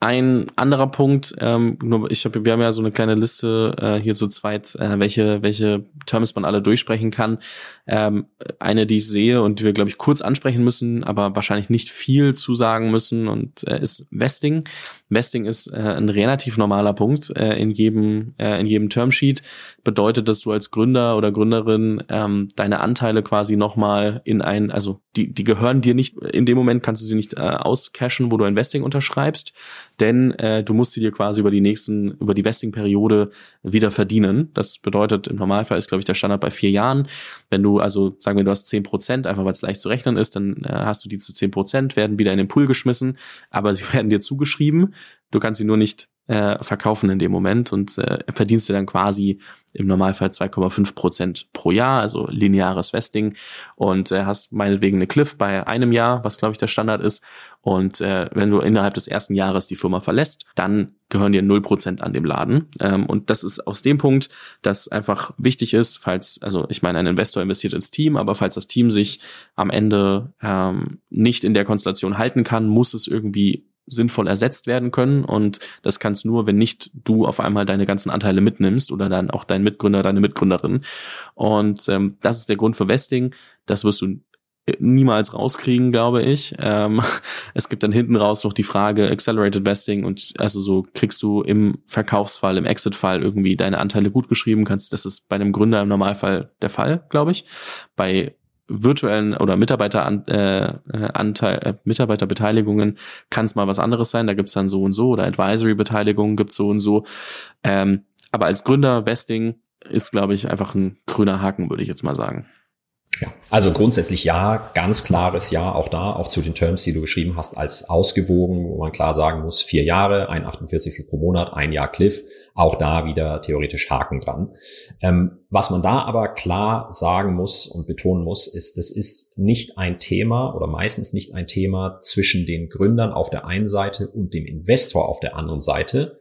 ein anderer Punkt, ähm, nur ich habe, wir haben ja so eine kleine Liste äh, hier zu zweit, äh, welche welche Terms man alle durchsprechen kann. Ähm, eine, die ich sehe und die wir glaube ich kurz ansprechen müssen, aber wahrscheinlich nicht viel zu sagen müssen und äh, ist Vesting. Vesting ist äh, ein relativ normaler Punkt äh, in jedem äh, in jedem Termsheet. Bedeutet, dass du als Gründer oder Gründerin ähm, deine Anteile quasi nochmal in ein, also die die gehören dir nicht in dem Moment kannst du sie nicht äh, auscashen, wo du ein Vesting unterschreibst denn äh, du musst sie dir quasi über die nächsten, über die Vesting-Periode wieder verdienen. Das bedeutet, im Normalfall ist, glaube ich, der Standard bei vier Jahren. Wenn du also, sagen wir, du hast zehn Prozent, einfach weil es leicht zu rechnen ist, dann äh, hast du diese zehn Prozent, werden wieder in den Pool geschmissen, aber sie [laughs] werden dir zugeschrieben. Du kannst sie nur nicht äh, verkaufen in dem Moment und äh, verdienst du dann quasi im Normalfall 2,5 Prozent pro Jahr, also lineares Vesting. Und äh, hast meinetwegen eine Cliff bei einem Jahr, was glaube ich der Standard ist. Und äh, wenn du innerhalb des ersten Jahres die Firma verlässt, dann gehören dir 0 Prozent an dem Laden. Ähm, und das ist aus dem Punkt, dass einfach wichtig ist, falls, also ich meine, ein Investor investiert ins Team, aber falls das Team sich am Ende ähm, nicht in der Konstellation halten kann, muss es irgendwie sinnvoll ersetzt werden können. Und das kannst nur, wenn nicht du auf einmal deine ganzen Anteile mitnimmst oder dann auch dein Mitgründer, deine Mitgründerin. Und ähm, das ist der Grund für Vesting. Das wirst du niemals rauskriegen, glaube ich. Ähm, [laughs] es gibt dann hinten raus noch die Frage Accelerated Vesting und also so kriegst du im Verkaufsfall, im Exit-Fall irgendwie deine Anteile gut geschrieben kannst. Das ist bei einem Gründer im Normalfall der Fall, glaube ich. Bei virtuellen oder Mitarbeiteranteil, äh, Anteil, äh, Mitarbeiterbeteiligungen kann es mal was anderes sein. Da gibt's dann so und so oder Advisory-Beteiligungen gibt's so und so. Ähm, aber als Gründer Vesting ist, glaube ich, einfach ein grüner Haken, würde ich jetzt mal sagen. Ja, also grundsätzlich ja, ganz klares Ja, auch da, auch zu den Terms, die du geschrieben hast, als ausgewogen, wo man klar sagen muss, vier Jahre, ein 48. pro Monat, ein Jahr Cliff, auch da wieder theoretisch Haken dran. Ähm, was man da aber klar sagen muss und betonen muss, ist, das ist nicht ein Thema oder meistens nicht ein Thema zwischen den Gründern auf der einen Seite und dem Investor auf der anderen Seite,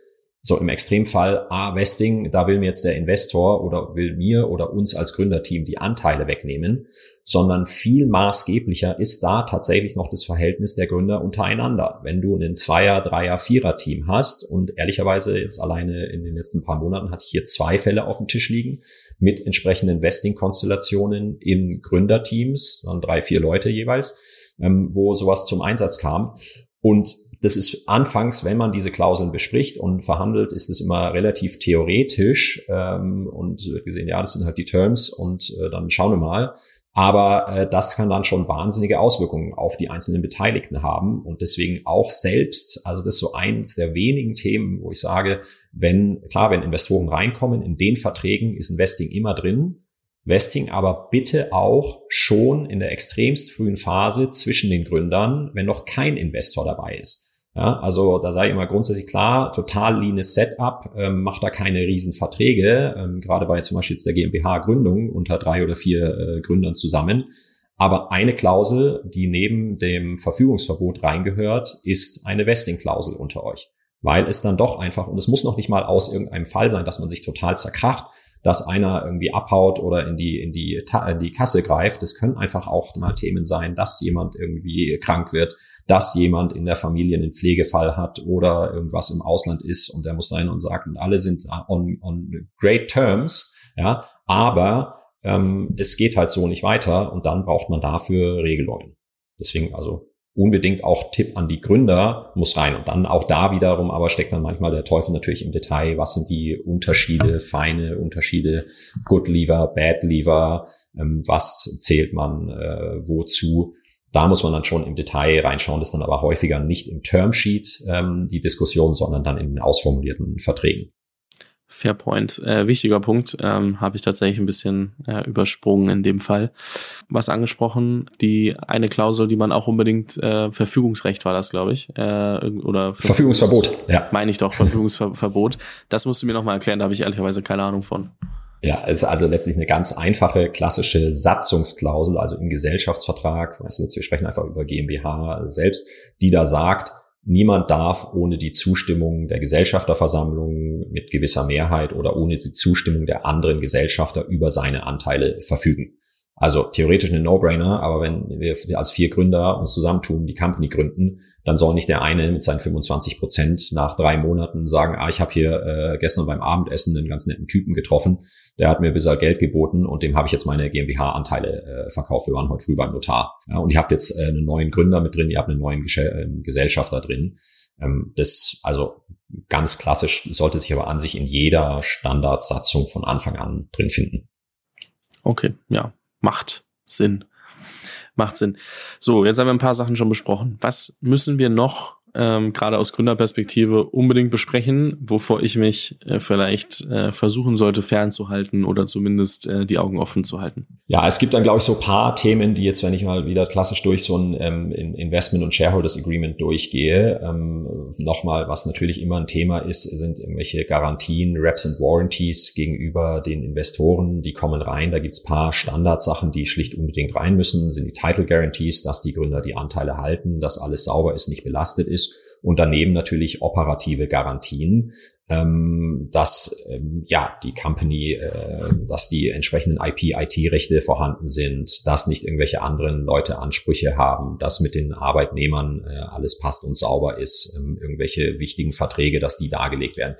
so im Extremfall, ah, Vesting, da will mir jetzt der Investor oder will mir oder uns als Gründerteam die Anteile wegnehmen, sondern viel maßgeblicher ist da tatsächlich noch das Verhältnis der Gründer untereinander. Wenn du einen Zweier-, Dreier-, Vierer-Team hast und ehrlicherweise jetzt alleine in den letzten paar Monaten hatte ich hier zwei Fälle auf dem Tisch liegen mit entsprechenden Vesting-Konstellationen in Gründerteams, dann drei, vier Leute jeweils, ähm, wo sowas zum Einsatz kam. Und das ist anfangs, wenn man diese Klauseln bespricht und verhandelt, ist es immer relativ theoretisch ähm, und wird gesehen, ja, das sind halt die Terms und äh, dann schauen wir mal. Aber äh, das kann dann schon wahnsinnige Auswirkungen auf die einzelnen Beteiligten haben und deswegen auch selbst, also das ist so eins der wenigen Themen, wo ich sage, wenn, klar, wenn Investoren reinkommen, in den Verträgen ist Investing immer drin, Vesting aber bitte auch schon in der extremst frühen Phase zwischen den Gründern, wenn noch kein Investor dabei ist. Ja, also da sei immer grundsätzlich klar, total leanes Setup, ähm, macht da keine riesen Verträge, ähm, gerade bei zum Beispiel jetzt der GmbH-Gründung unter drei oder vier äh, Gründern zusammen. Aber eine Klausel, die neben dem Verfügungsverbot reingehört, ist eine Vesting-Klausel unter euch. Weil es dann doch einfach, und es muss noch nicht mal aus irgendeinem Fall sein, dass man sich total zerkracht, dass einer irgendwie abhaut oder in die, in die, in die Kasse greift. Das können einfach auch mal Themen sein, dass jemand irgendwie krank wird, dass jemand in der Familie einen Pflegefall hat oder irgendwas im Ausland ist und der muss dahin und sagt, und alle sind on, on great terms, ja, aber ähm, es geht halt so nicht weiter und dann braucht man dafür Regelungen. Deswegen also unbedingt auch Tipp an die Gründer muss rein. Und dann auch da wiederum, aber steckt dann manchmal der Teufel natürlich im Detail. Was sind die Unterschiede, feine Unterschiede, Good Lever, Bad Lever, ähm, was zählt man äh, wozu? Da muss man dann schon im Detail reinschauen, das ist dann aber häufiger nicht im Termsheet ähm, die Diskussion, sondern dann in ausformulierten Verträgen. Fair point. Äh, wichtiger Punkt, ähm, habe ich tatsächlich ein bisschen äh, übersprungen in dem Fall. Was angesprochen, die eine Klausel, die man auch unbedingt, äh, Verfügungsrecht war das, glaube ich, äh, oder Verfügungsverbot, ja. Meine ich doch, [laughs] Verfügungsverbot. das musst du mir nochmal erklären, da habe ich ehrlicherweise keine Ahnung von. Ja, ist also letztlich eine ganz einfache klassische Satzungsklausel, also im Gesellschaftsvertrag, weißt du, jetzt wir sprechen einfach über GmbH selbst, die da sagt, Niemand darf ohne die Zustimmung der Gesellschafterversammlung mit gewisser Mehrheit oder ohne die Zustimmung der anderen Gesellschafter über seine Anteile verfügen. Also theoretisch eine No-Brainer, aber wenn wir als vier Gründer uns zusammentun, die Company gründen, dann soll nicht der eine mit seinen 25 Prozent nach drei Monaten sagen, ah, ich habe hier äh, gestern beim Abendessen einen ganz netten Typen getroffen, der hat mir bisschen Geld geboten und dem habe ich jetzt meine GmbH-Anteile äh, verkauft. Wir waren heute früh beim Notar. Ja, und ihr habt jetzt äh, einen neuen Gründer mit drin, ihr habt einen neuen Ges äh, Gesellschafter drin. Ähm, das, also ganz klassisch, sollte sich aber an sich in jeder Standardsatzung von Anfang an drin finden. Okay, ja, macht Sinn. Macht Sinn. So, jetzt haben wir ein paar Sachen schon besprochen. Was müssen wir noch ähm, gerade aus Gründerperspektive unbedingt besprechen, wovor ich mich äh, vielleicht äh, versuchen sollte fernzuhalten oder zumindest äh, die Augen offen zu halten? Ja, es gibt dann, glaube ich, so paar Themen, die jetzt, wenn ich mal wieder klassisch durch so ein ähm, Investment- und Shareholders Agreement durchgehe, ähm, nochmal, was natürlich immer ein Thema ist, sind irgendwelche Garantien, Reps and Warranties gegenüber den Investoren, die kommen rein. Da gibt's paar Standardsachen, die schlicht unbedingt rein müssen, sind die Title Guarantees, dass die Gründer die Anteile halten, dass alles sauber ist, nicht belastet ist und daneben natürlich operative Garantien, ähm, dass ähm, ja die Company, äh, dass die entsprechenden IP-IT-Rechte vorhanden sind, dass nicht irgendwelche anderen Leute Ansprüche haben, dass mit den Arbeitnehmern äh, alles passt und sauber ist, ähm, irgendwelche wichtigen Verträge, dass die dargelegt werden.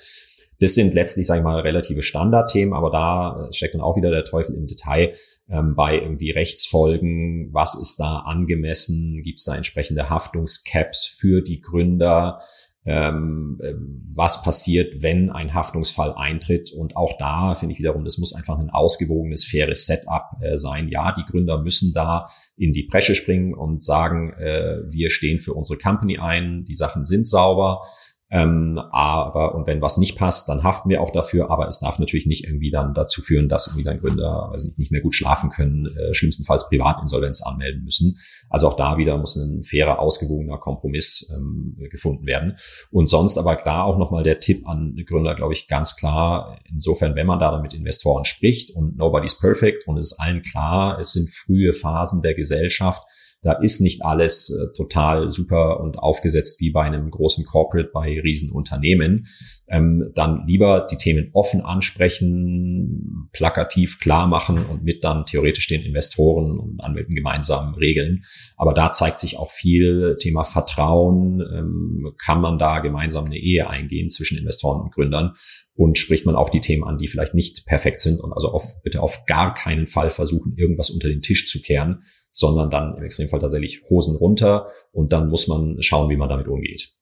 Das sind letztlich, sage ich mal, relative Standardthemen, aber da steckt dann auch wieder der Teufel im Detail ähm, bei irgendwie Rechtsfolgen. Was ist da angemessen? Gibt es da entsprechende Haftungscaps für die Gründer? Ähm, äh, was passiert, wenn ein Haftungsfall eintritt. Und auch da finde ich wiederum, das muss einfach ein ausgewogenes, faires Setup äh, sein. Ja, die Gründer müssen da in die Bresche springen und sagen, äh, wir stehen für unsere Company ein, die Sachen sind sauber. Ähm, aber, und wenn was nicht passt, dann haften wir auch dafür, aber es darf natürlich nicht irgendwie dann dazu führen, dass irgendwie dann Gründer, weiß nicht, nicht mehr gut schlafen können, äh, schlimmstenfalls Privatinsolvenz anmelden müssen. Also auch da wieder muss ein fairer, ausgewogener Kompromiss ähm, gefunden werden. Und sonst aber klar auch nochmal der Tipp an Gründer, glaube ich, ganz klar, insofern, wenn man da mit Investoren spricht und nobody's perfect und es ist allen klar, es sind frühe Phasen der Gesellschaft, da ist nicht alles äh, total super und aufgesetzt wie bei einem großen Corporate, bei Riesenunternehmen. Ähm, dann lieber die Themen offen ansprechen, plakativ klar machen und mit dann theoretisch den Investoren und Anwälten gemeinsam regeln. Aber da zeigt sich auch viel Thema Vertrauen. Ähm, kann man da gemeinsam eine Ehe eingehen zwischen Investoren und Gründern? und spricht man auch die Themen an, die vielleicht nicht perfekt sind und also auf, bitte auf gar keinen Fall versuchen, irgendwas unter den Tisch zu kehren, sondern dann im Extremfall tatsächlich Hosen runter und dann muss man schauen, wie man damit umgeht.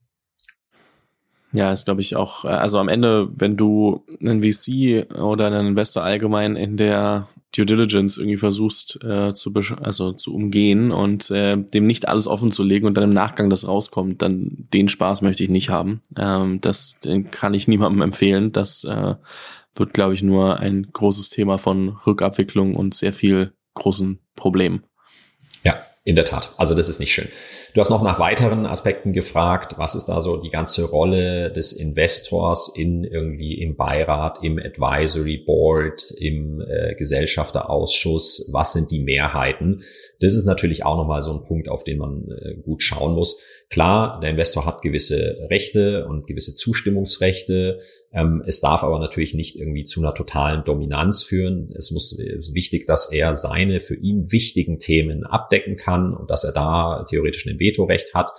Ja, ist glaube ich auch, äh, also am Ende, wenn du einen VC oder einen Investor allgemein in der Due Diligence irgendwie versuchst äh, zu also zu umgehen und äh, dem nicht alles offen zu legen und dann im Nachgang das rauskommt, dann den Spaß möchte ich nicht haben. Ähm, das kann ich niemandem empfehlen. Das äh, wird, glaube ich, nur ein großes Thema von Rückabwicklung und sehr viel großen Problemen. In der Tat. Also das ist nicht schön. Du hast noch nach weiteren Aspekten gefragt. Was ist da so die ganze Rolle des Investors in irgendwie im Beirat, im Advisory Board, im äh, Gesellschafterausschuss? Was sind die Mehrheiten? Das ist natürlich auch nochmal so ein Punkt, auf den man äh, gut schauen muss. Klar, der Investor hat gewisse Rechte und gewisse Zustimmungsrechte. Ähm, es darf aber natürlich nicht irgendwie zu einer totalen Dominanz führen. Es muss es wichtig, dass er seine für ihn wichtigen Themen abdecken kann und dass er da theoretisch ein Vetorecht hat.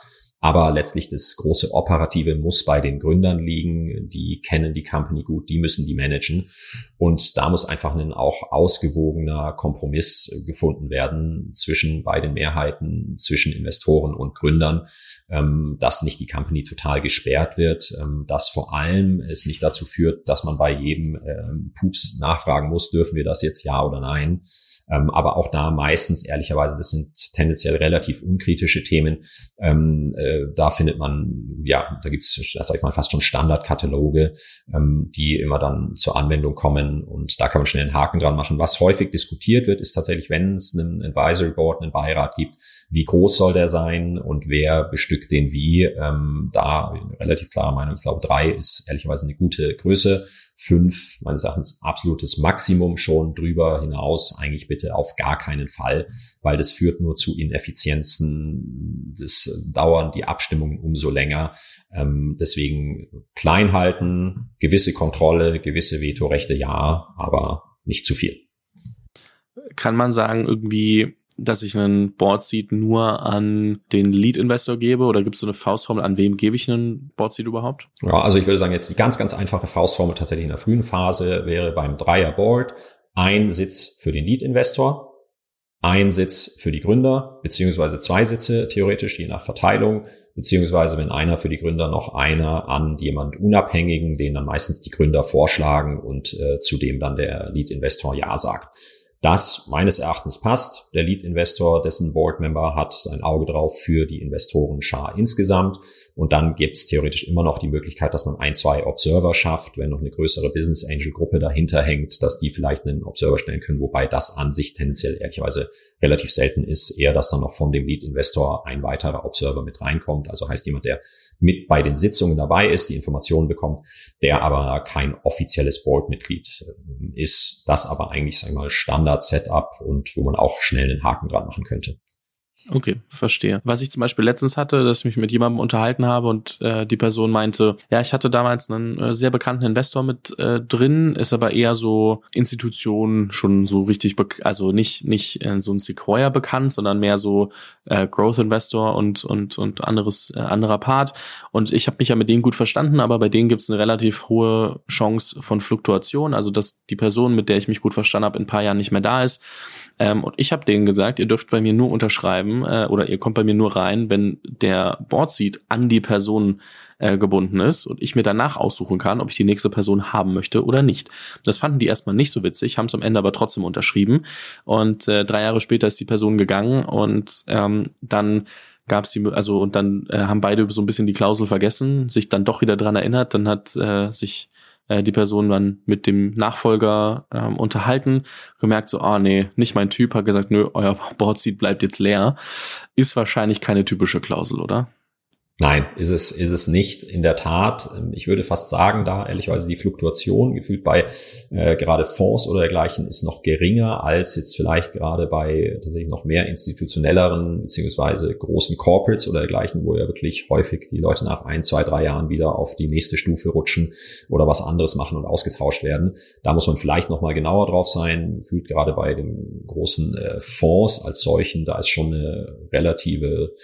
Aber letztlich das große Operative muss bei den Gründern liegen. Die kennen die Company gut, die müssen die managen. Und da muss einfach ein auch ausgewogener Kompromiss gefunden werden zwischen beiden Mehrheiten, zwischen Investoren und Gründern, ähm, dass nicht die Company total gesperrt wird, ähm, dass vor allem es nicht dazu führt, dass man bei jedem ähm, Pups nachfragen muss, dürfen wir das jetzt ja oder nein. Aber auch da meistens ehrlicherweise, das sind tendenziell relativ unkritische Themen, ähm, äh, da findet man, ja, da gibt's, sag ich mal, fast schon Standardkataloge, ähm, die immer dann zur Anwendung kommen und da kann man schnell einen Haken dran machen. Was häufig diskutiert wird, ist tatsächlich, wenn es einen Advisory Board, einen Beirat gibt, wie groß soll der sein und wer bestückt den wie. Ähm, da relativ klare Meinung. Ich glaube, drei ist ehrlicherweise eine gute Größe fünf meines Erachtens absolutes Maximum schon drüber hinaus eigentlich bitte auf gar keinen Fall, weil das führt nur zu Ineffizienzen, das dauern die Abstimmungen umso länger. Ähm, deswegen klein halten, gewisse Kontrolle, gewisse Vetorechte ja, aber nicht zu viel. Kann man sagen, irgendwie dass ich einen Board Seat nur an den Lead Investor gebe oder gibt es so eine Faustformel, an wem gebe ich einen Board Seat überhaupt? Ja, also ich würde sagen, jetzt die ganz, ganz einfache Faustformel tatsächlich in der frühen Phase wäre beim Dreier Board ein Sitz für den Lead Investor, ein Sitz für die Gründer, beziehungsweise zwei Sitze theoretisch, je nach Verteilung, beziehungsweise wenn einer für die Gründer noch einer an jemand Unabhängigen, den dann meistens die Gründer vorschlagen und äh, zu dem dann der Lead Investor Ja sagt. Das meines Erachtens passt. Der Lead-Investor, dessen Board-Member hat ein Auge drauf für die Investorenschar insgesamt. Und dann gibt es theoretisch immer noch die Möglichkeit, dass man ein, zwei Observer schafft, wenn noch eine größere Business Angel Gruppe dahinter hängt, dass die vielleicht einen Observer stellen können, wobei das an sich tendenziell ehrlicherweise relativ selten ist. Eher, dass dann noch von dem Lead-Investor ein weiterer Observer mit reinkommt. Also heißt jemand, der mit bei den Sitzungen dabei ist, die Informationen bekommt, der aber kein offizielles Board-Mitglied äh, ist. Das aber eigentlich, sag ich mal, Standard-Setup und wo man auch schnell einen Haken dran machen könnte. Okay, verstehe. Was ich zum Beispiel letztens hatte, dass ich mich mit jemandem unterhalten habe und äh, die Person meinte, ja, ich hatte damals einen äh, sehr bekannten Investor mit äh, drin, ist aber eher so Institutionen schon so richtig, also nicht nicht äh, so ein Sequoia bekannt, sondern mehr so äh, Growth Investor und und und anderes äh, anderer Part. Und ich habe mich ja mit denen gut verstanden, aber bei denen gibt es eine relativ hohe Chance von Fluktuation, also dass die Person, mit der ich mich gut verstanden habe, in ein paar Jahren nicht mehr da ist. Ähm, und ich habe denen gesagt, ihr dürft bei mir nur unterschreiben äh, oder ihr kommt bei mir nur rein, wenn der Boardseat an die Person äh, gebunden ist und ich mir danach aussuchen kann, ob ich die nächste Person haben möchte oder nicht. Das fanden die erstmal nicht so witzig, haben es am Ende aber trotzdem unterschrieben. Und äh, drei Jahre später ist die Person gegangen und ähm, dann gab es die, also und dann äh, haben beide so ein bisschen die Klausel vergessen, sich dann doch wieder dran erinnert, dann hat äh, sich äh, die Person dann mit dem Nachfolger ähm, unterhalten, gemerkt so, ah nee, nicht mein Typ, hat gesagt, nö, euer [laughs] Boardseat bleibt jetzt leer. Ist wahrscheinlich keine typische Klausel, oder? Nein, ist es, ist es nicht. In der Tat, ähm, ich würde fast sagen, da ehrlicherweise die Fluktuation gefühlt bei äh, gerade Fonds oder dergleichen ist noch geringer als jetzt vielleicht gerade bei tatsächlich noch mehr institutionelleren beziehungsweise großen Corporates oder dergleichen, wo ja wirklich häufig die Leute nach ein, zwei, drei Jahren wieder auf die nächste Stufe rutschen oder was anderes machen und ausgetauscht werden. Da muss man vielleicht noch mal genauer drauf sein. Gefühlt gerade bei den großen äh, Fonds als solchen, da ist schon eine relative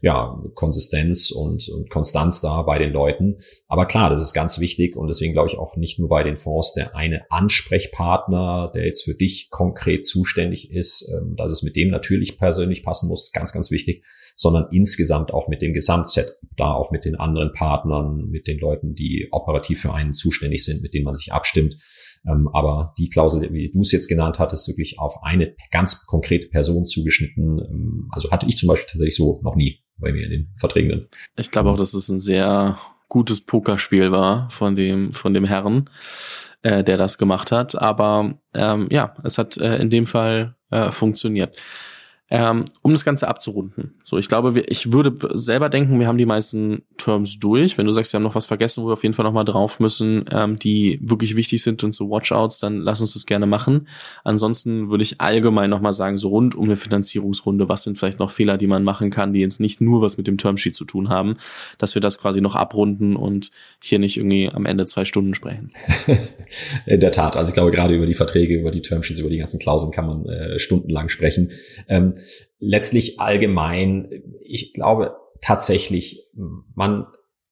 ja, Konsistenz und, und Konstanz da bei den Leuten. Aber klar, das ist ganz wichtig und deswegen glaube ich auch nicht nur bei den Fonds der eine Ansprechpartner, der jetzt für dich konkret zuständig ist, ähm, dass es mit dem natürlich persönlich passen muss, ganz, ganz wichtig, sondern insgesamt auch mit dem Gesamtset, da auch mit den anderen Partnern, mit den Leuten, die operativ für einen zuständig sind, mit denen man sich abstimmt. Ähm, aber die Klausel, wie du es jetzt genannt hattest, wirklich auf eine ganz konkrete Person zugeschnitten. Ähm, also hatte ich zum Beispiel tatsächlich so noch nie bei mir in den Verträgen. Ich glaube auch, dass es ein sehr gutes Pokerspiel war von dem, von dem Herrn, äh, der das gemacht hat. Aber ähm, ja, es hat äh, in dem Fall äh, funktioniert. Ähm, um das Ganze abzurunden. So, ich glaube, wir, ich würde selber denken, wir haben die meisten Terms durch. Wenn du sagst, wir haben noch was vergessen, wo wir auf jeden Fall noch mal drauf müssen, ähm, die wirklich wichtig sind und so Watchouts, dann lass uns das gerne machen. Ansonsten würde ich allgemein noch mal sagen, so rund um eine Finanzierungsrunde, was sind vielleicht noch Fehler, die man machen kann, die jetzt nicht nur was mit dem Termsheet zu tun haben, dass wir das quasi noch abrunden und hier nicht irgendwie am Ende zwei Stunden sprechen. [laughs] In der Tat. Also ich glaube, gerade über die Verträge, über die Termsheets, über die ganzen Klauseln kann man äh, stundenlang sprechen. Ähm, letztlich allgemein, ich glaube tatsächlich, man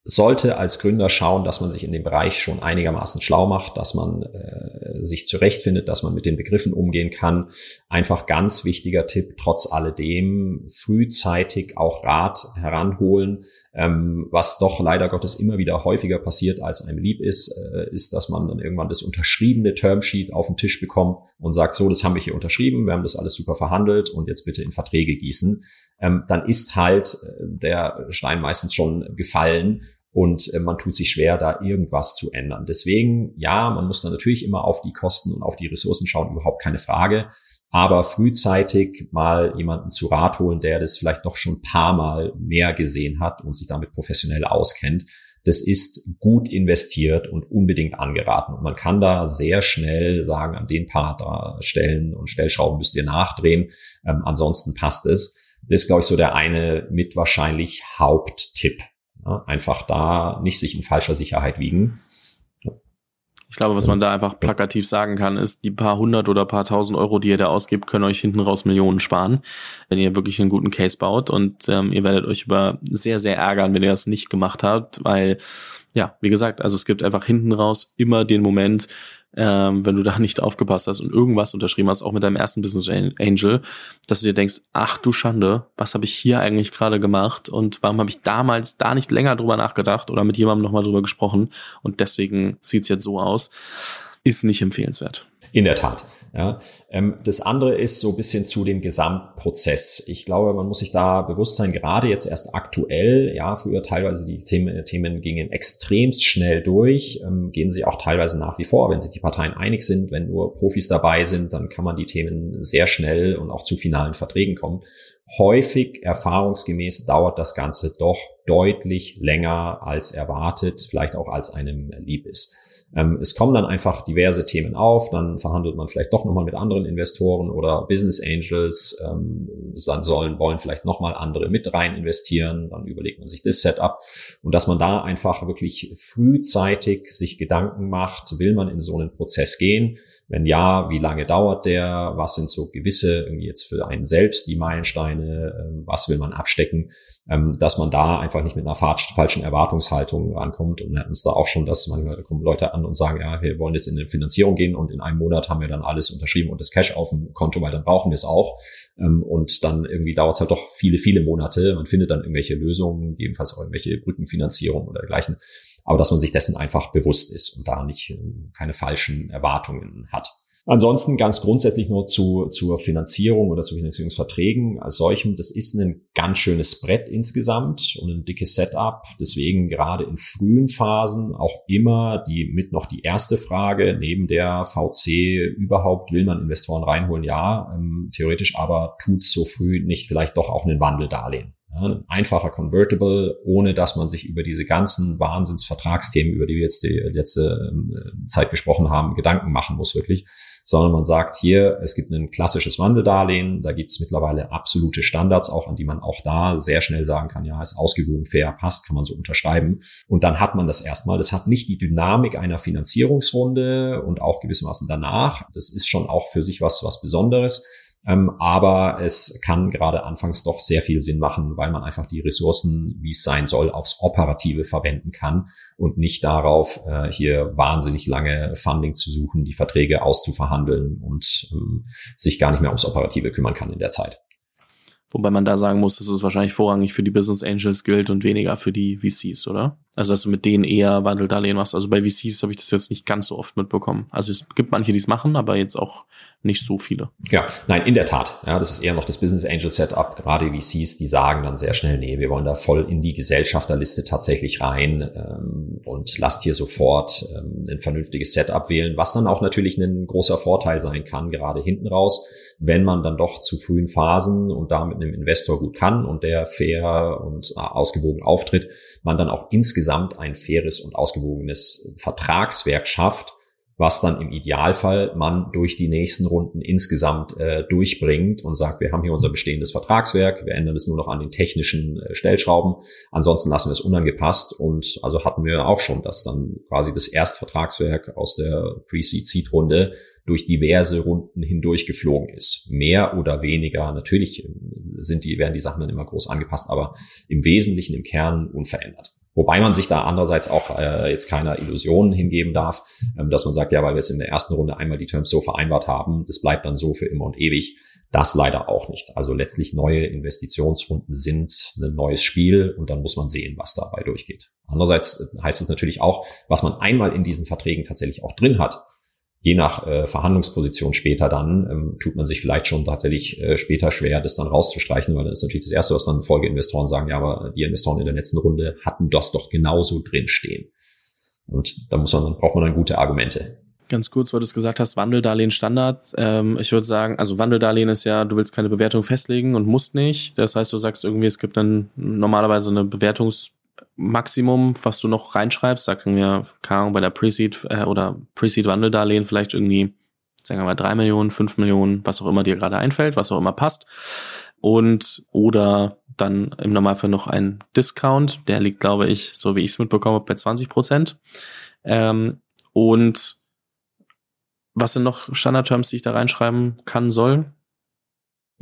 sollte als Gründer schauen, dass man sich in dem Bereich schon einigermaßen schlau macht, dass man äh, sich zurechtfindet, dass man mit den Begriffen umgehen kann. Einfach ganz wichtiger Tipp, trotz alledem frühzeitig auch Rat heranholen. Ähm, was doch leider Gottes immer wieder häufiger passiert, als einem lieb ist, äh, ist, dass man dann irgendwann das unterschriebene Termsheet auf den Tisch bekommt und sagt, so, das haben wir hier unterschrieben, wir haben das alles super verhandelt und jetzt bitte in Verträge gießen. Ähm, dann ist halt äh, der Stein meistens schon gefallen und äh, man tut sich schwer, da irgendwas zu ändern. Deswegen, ja, man muss dann natürlich immer auf die Kosten und auf die Ressourcen schauen, überhaupt keine Frage. Aber frühzeitig mal jemanden zu Rat holen, der das vielleicht doch schon ein paar Mal mehr gesehen hat und sich damit professionell auskennt, das ist gut investiert und unbedingt angeraten. Und man kann da sehr schnell sagen, an den paar Stellen und Stellschrauben müsst ihr nachdrehen. Ähm, ansonsten passt es. Das ist, glaube ich, so der eine mit wahrscheinlich Haupttipp. Ja, einfach da nicht sich in falscher Sicherheit wiegen. Ich glaube, was man da einfach plakativ sagen kann, ist, die paar hundert oder paar tausend Euro, die ihr da ausgibt, können euch hinten raus Millionen sparen, wenn ihr wirklich einen guten Case baut. Und ähm, ihr werdet euch über sehr, sehr ärgern, wenn ihr das nicht gemacht habt, weil ja, wie gesagt, also es gibt einfach hinten raus immer den Moment, ähm, wenn du da nicht aufgepasst hast und irgendwas unterschrieben hast, auch mit deinem ersten Business Angel, dass du dir denkst, ach du Schande, was habe ich hier eigentlich gerade gemacht und warum habe ich damals da nicht länger drüber nachgedacht oder mit jemandem nochmal drüber gesprochen und deswegen sieht's jetzt so aus, ist nicht empfehlenswert. In der Tat. Ja. Ähm, das andere ist so ein bisschen zu dem Gesamtprozess. Ich glaube, man muss sich da bewusst sein, gerade jetzt erst aktuell, ja, früher teilweise die Themen, Themen gingen extremst schnell durch, ähm, gehen sie auch teilweise nach wie vor, wenn sich die Parteien einig sind, wenn nur Profis dabei sind, dann kann man die Themen sehr schnell und auch zu finalen Verträgen kommen. Häufig erfahrungsgemäß dauert das Ganze doch deutlich länger als erwartet, vielleicht auch als einem lieb ist. Ähm, es kommen dann einfach diverse Themen auf, dann verhandelt man vielleicht doch nochmal mit anderen Investoren oder Business Angels, ähm, dann sollen, wollen vielleicht nochmal andere mit rein investieren, dann überlegt man sich das Setup. Und dass man da einfach wirklich frühzeitig sich Gedanken macht, will man in so einen Prozess gehen, wenn ja, wie lange dauert der? Was sind so gewisse, irgendwie jetzt für einen selbst die Meilensteine? Ähm, was will man abstecken? Ähm, dass man da einfach nicht mit einer falschen Erwartungshaltung rankommt. Und wir hatten es da auch schon, dass manchmal kommen Leute an und sagen, ja, wir wollen jetzt in eine Finanzierung gehen und in einem Monat haben wir dann alles unterschrieben und das Cash auf dem Konto, weil dann brauchen wir es auch. Ähm, und dann irgendwie dauert es halt doch viele, viele Monate. Man findet dann irgendwelche Lösungen, jedenfalls auch irgendwelche Brückenfinanzierung oder dergleichen aber dass man sich dessen einfach bewusst ist und da nicht äh, keine falschen Erwartungen hat. Ansonsten ganz grundsätzlich nur zu, zur Finanzierung oder zu Finanzierungsverträgen als solchem. Das ist ein ganz schönes Brett insgesamt und ein dickes Setup. Deswegen gerade in frühen Phasen auch immer die mit noch die erste Frage neben der VC überhaupt will man Investoren reinholen? Ja, ähm, theoretisch aber tut so früh nicht vielleicht doch auch einen Wandeldarlehen. Ein einfacher Convertible, ohne dass man sich über diese ganzen Wahnsinnsvertragsthemen, über die wir jetzt die letzte ähm, Zeit gesprochen haben, Gedanken machen muss wirklich, sondern man sagt hier, es gibt ein klassisches Wandeldarlehen, da gibt es mittlerweile absolute Standards auch, an die man auch da sehr schnell sagen kann, ja, ist ausgewogen, fair, passt, kann man so unterschreiben. Und dann hat man das erstmal. Das hat nicht die Dynamik einer Finanzierungsrunde und auch gewissermaßen danach. Das ist schon auch für sich was, was Besonderes. Ähm, aber es kann gerade anfangs doch sehr viel Sinn machen, weil man einfach die Ressourcen, wie es sein soll, aufs Operative verwenden kann und nicht darauf, äh, hier wahnsinnig lange Funding zu suchen, die Verträge auszuverhandeln und ähm, sich gar nicht mehr ums Operative kümmern kann in der Zeit. Wobei man da sagen muss, dass es wahrscheinlich vorrangig für die Business Angels gilt und weniger für die VCs, oder? Also dass du mit denen eher Wandeldarlehen machst. Also bei VCs habe ich das jetzt nicht ganz so oft mitbekommen. Also es gibt manche, die es machen, aber jetzt auch nicht so viele. Ja, nein, in der Tat. Ja, das ist eher noch das Business Angel Setup. Gerade VCs, die sagen dann sehr schnell, nee, wir wollen da voll in die Gesellschafterliste tatsächlich rein ähm, und lasst hier sofort ähm, ein vernünftiges Setup wählen, was dann auch natürlich ein großer Vorteil sein kann, gerade hinten raus, wenn man dann doch zu frühen Phasen und da mit einem Investor gut kann und der fair und äh, ausgewogen auftritt, man dann auch insgesamt ein faires und ausgewogenes Vertragswerk schafft, was dann im Idealfall man durch die nächsten Runden insgesamt äh, durchbringt und sagt, wir haben hier unser bestehendes Vertragswerk, wir ändern es nur noch an den technischen äh, Stellschrauben, ansonsten lassen wir es unangepasst und also hatten wir auch schon, dass dann quasi das Erstvertragswerk aus der Pre-Seed-Seed-Runde durch diverse Runden hindurch geflogen ist. Mehr oder weniger, natürlich sind die, werden die Sachen dann immer groß angepasst, aber im Wesentlichen im Kern unverändert. Wobei man sich da andererseits auch äh, jetzt keiner Illusionen hingeben darf, ähm, dass man sagt, ja, weil wir es in der ersten Runde einmal die Terms so vereinbart haben, das bleibt dann so für immer und ewig. Das leider auch nicht. Also letztlich neue Investitionsrunden sind ein neues Spiel und dann muss man sehen, was dabei durchgeht. Andererseits heißt es natürlich auch, was man einmal in diesen Verträgen tatsächlich auch drin hat, je nach äh, Verhandlungsposition später dann, ähm, tut man sich vielleicht schon tatsächlich äh, später schwer, das dann rauszustreichen, weil das ist natürlich das Erste, was dann Folgeinvestoren sagen, ja, aber die Investoren in der letzten Runde hatten das doch genauso drinstehen. Und da muss man, braucht man dann gute Argumente. Ganz kurz, weil du es gesagt hast, Wandeldarlehen Standard. Ähm, ich würde sagen, also Wandeldarlehen ist ja, du willst keine Bewertung festlegen und musst nicht. Das heißt, du sagst irgendwie, es gibt dann normalerweise eine Bewertungsmaximum, was du noch reinschreibst. Sagst du mir, keine Ahnung, bei der Pre-Seed äh, oder Pre-Seed-Wandeldarlehen vielleicht irgendwie, sagen wir mal, drei Millionen, fünf Millionen, was auch immer dir gerade einfällt, was auch immer passt. Und oder dann im Normalfall noch ein Discount, der liegt, glaube ich, so wie ich es mitbekomme, bei 20 Prozent. Ähm, und was sind noch Standardterms, die ich da reinschreiben kann, soll?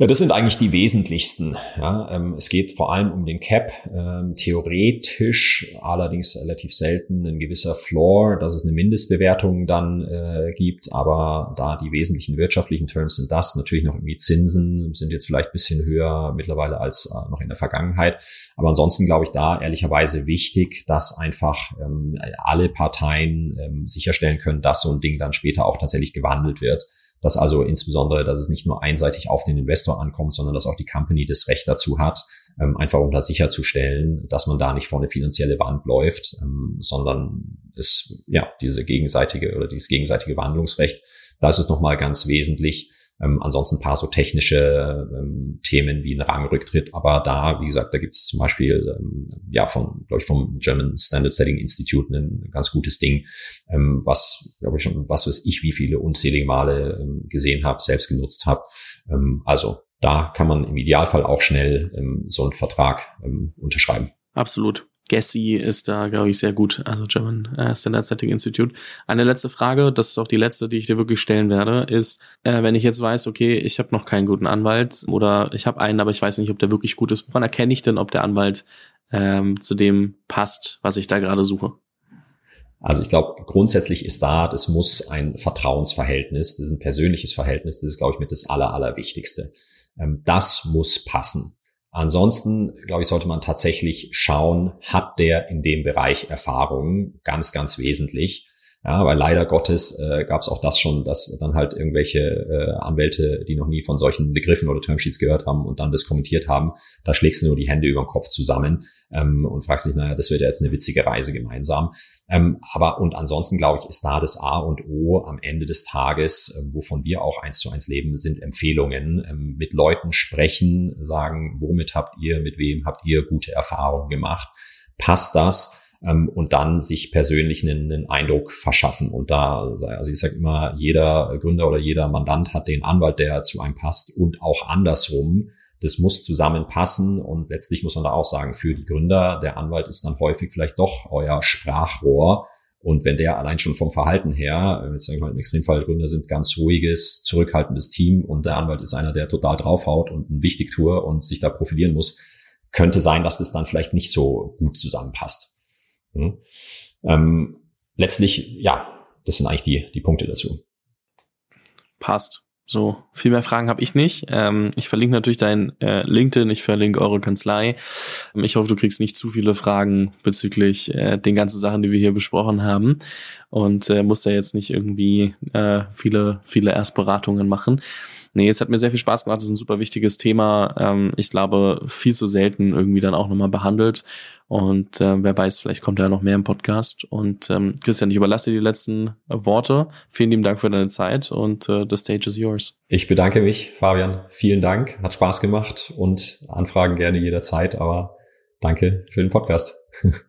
Ja, das sind eigentlich die wesentlichsten. Ja, ähm, es geht vor allem um den Cap. Ähm, theoretisch, allerdings relativ selten, ein gewisser Floor, dass es eine Mindestbewertung dann äh, gibt. Aber da die wesentlichen wirtschaftlichen Terms sind das, natürlich noch irgendwie Zinsen sind jetzt vielleicht bisschen höher mittlerweile als äh, noch in der Vergangenheit. Aber ansonsten glaube ich da ehrlicherweise wichtig, dass einfach ähm, alle Parteien ähm, sicherstellen können, dass so ein Ding dann später auch tatsächlich gewandelt wird dass also insbesondere, dass es nicht nur einseitig auf den Investor ankommt, sondern dass auch die Company das Recht dazu hat, ähm, einfach um da sicherzustellen, dass man da nicht vor eine finanzielle Wand läuft, ähm, sondern es, ja, diese gegenseitige oder dieses gegenseitige Wandlungsrecht, da ist es nochmal ganz wesentlich, ähm, ansonsten ein paar so technische ähm, Themen wie ein Rangrücktritt. Aber da, wie gesagt, da gibt es zum Beispiel ähm, ja von, glaube ich, vom German Standard Setting Institute ein ganz gutes Ding, ähm, was, glaube ich, was weiß ich, wie viele unzählige Male ähm, gesehen habe, selbst genutzt habe. Ähm, also da kann man im Idealfall auch schnell ähm, so einen Vertrag ähm, unterschreiben. Absolut. Gessi ist da, glaube ich, sehr gut, also German äh, Standard Setting Institute. Eine letzte Frage, das ist auch die letzte, die ich dir wirklich stellen werde, ist, äh, wenn ich jetzt weiß, okay, ich habe noch keinen guten Anwalt oder ich habe einen, aber ich weiß nicht, ob der wirklich gut ist, woran erkenne ich denn, ob der Anwalt ähm, zu dem passt, was ich da gerade suche? Also ich glaube, grundsätzlich ist da, das muss ein Vertrauensverhältnis, das ist ein persönliches Verhältnis, das ist, glaube ich, mit das Aller, Allerwichtigste. Ähm, das muss passen. Ansonsten, glaube ich, sollte man tatsächlich schauen, hat der in dem Bereich Erfahrung ganz, ganz wesentlich. Ja, weil leider Gottes äh, gab es auch das schon, dass dann halt irgendwelche äh, Anwälte, die noch nie von solchen Begriffen oder Termsheets gehört haben und dann das kommentiert haben, da schlägst du nur die Hände über den Kopf zusammen ähm, und fragst dich, naja, das wird ja jetzt eine witzige Reise gemeinsam. Ähm, aber und ansonsten glaube ich, ist da das A und O am Ende des Tages, äh, wovon wir auch eins zu eins leben, sind Empfehlungen. Ähm, mit Leuten sprechen, sagen, womit habt ihr, mit wem habt ihr gute Erfahrungen gemacht? Passt das? Ähm, und dann sich persönlich einen, einen Eindruck verschaffen. Und da, also ich sage immer, jeder Gründer oder jeder Mandant hat den Anwalt, der zu einem passt und auch andersrum. Das muss zusammenpassen und letztlich muss man da auch sagen, für die Gründer, der Anwalt ist dann häufig vielleicht doch euer Sprachrohr. Und wenn der allein schon vom Verhalten her, jetzt sagen wir mal im Extremfall Gründer sind ganz ruhiges, zurückhaltendes Team und der Anwalt ist einer, der total draufhaut und ein Wichtigtour und sich da profilieren muss, könnte sein, dass das dann vielleicht nicht so gut zusammenpasst. Mhm. Ähm, letztlich, ja, das sind eigentlich die, die Punkte dazu. Passt. So, viel mehr Fragen habe ich nicht. Ähm, ich verlinke natürlich dein äh, LinkedIn, ich verlinke eure Kanzlei. Ähm, ich hoffe, du kriegst nicht zu viele Fragen bezüglich äh, den ganzen Sachen, die wir hier besprochen haben. Und äh, musst da jetzt nicht irgendwie äh, viele, viele Erstberatungen machen. Nee, es hat mir sehr viel Spaß gemacht. Das ist ein super wichtiges Thema. Ähm, ich glaube, viel zu selten irgendwie dann auch nochmal behandelt. Und äh, wer weiß, vielleicht kommt da noch mehr im Podcast. Und ähm, Christian, ich überlasse dir die letzten Worte. Vielen lieben Dank für deine Zeit und äh, the stage is yours. Ich bedanke mich, Fabian. Vielen Dank. Hat Spaß gemacht und Anfragen gerne jederzeit. Aber danke für den Podcast. [laughs]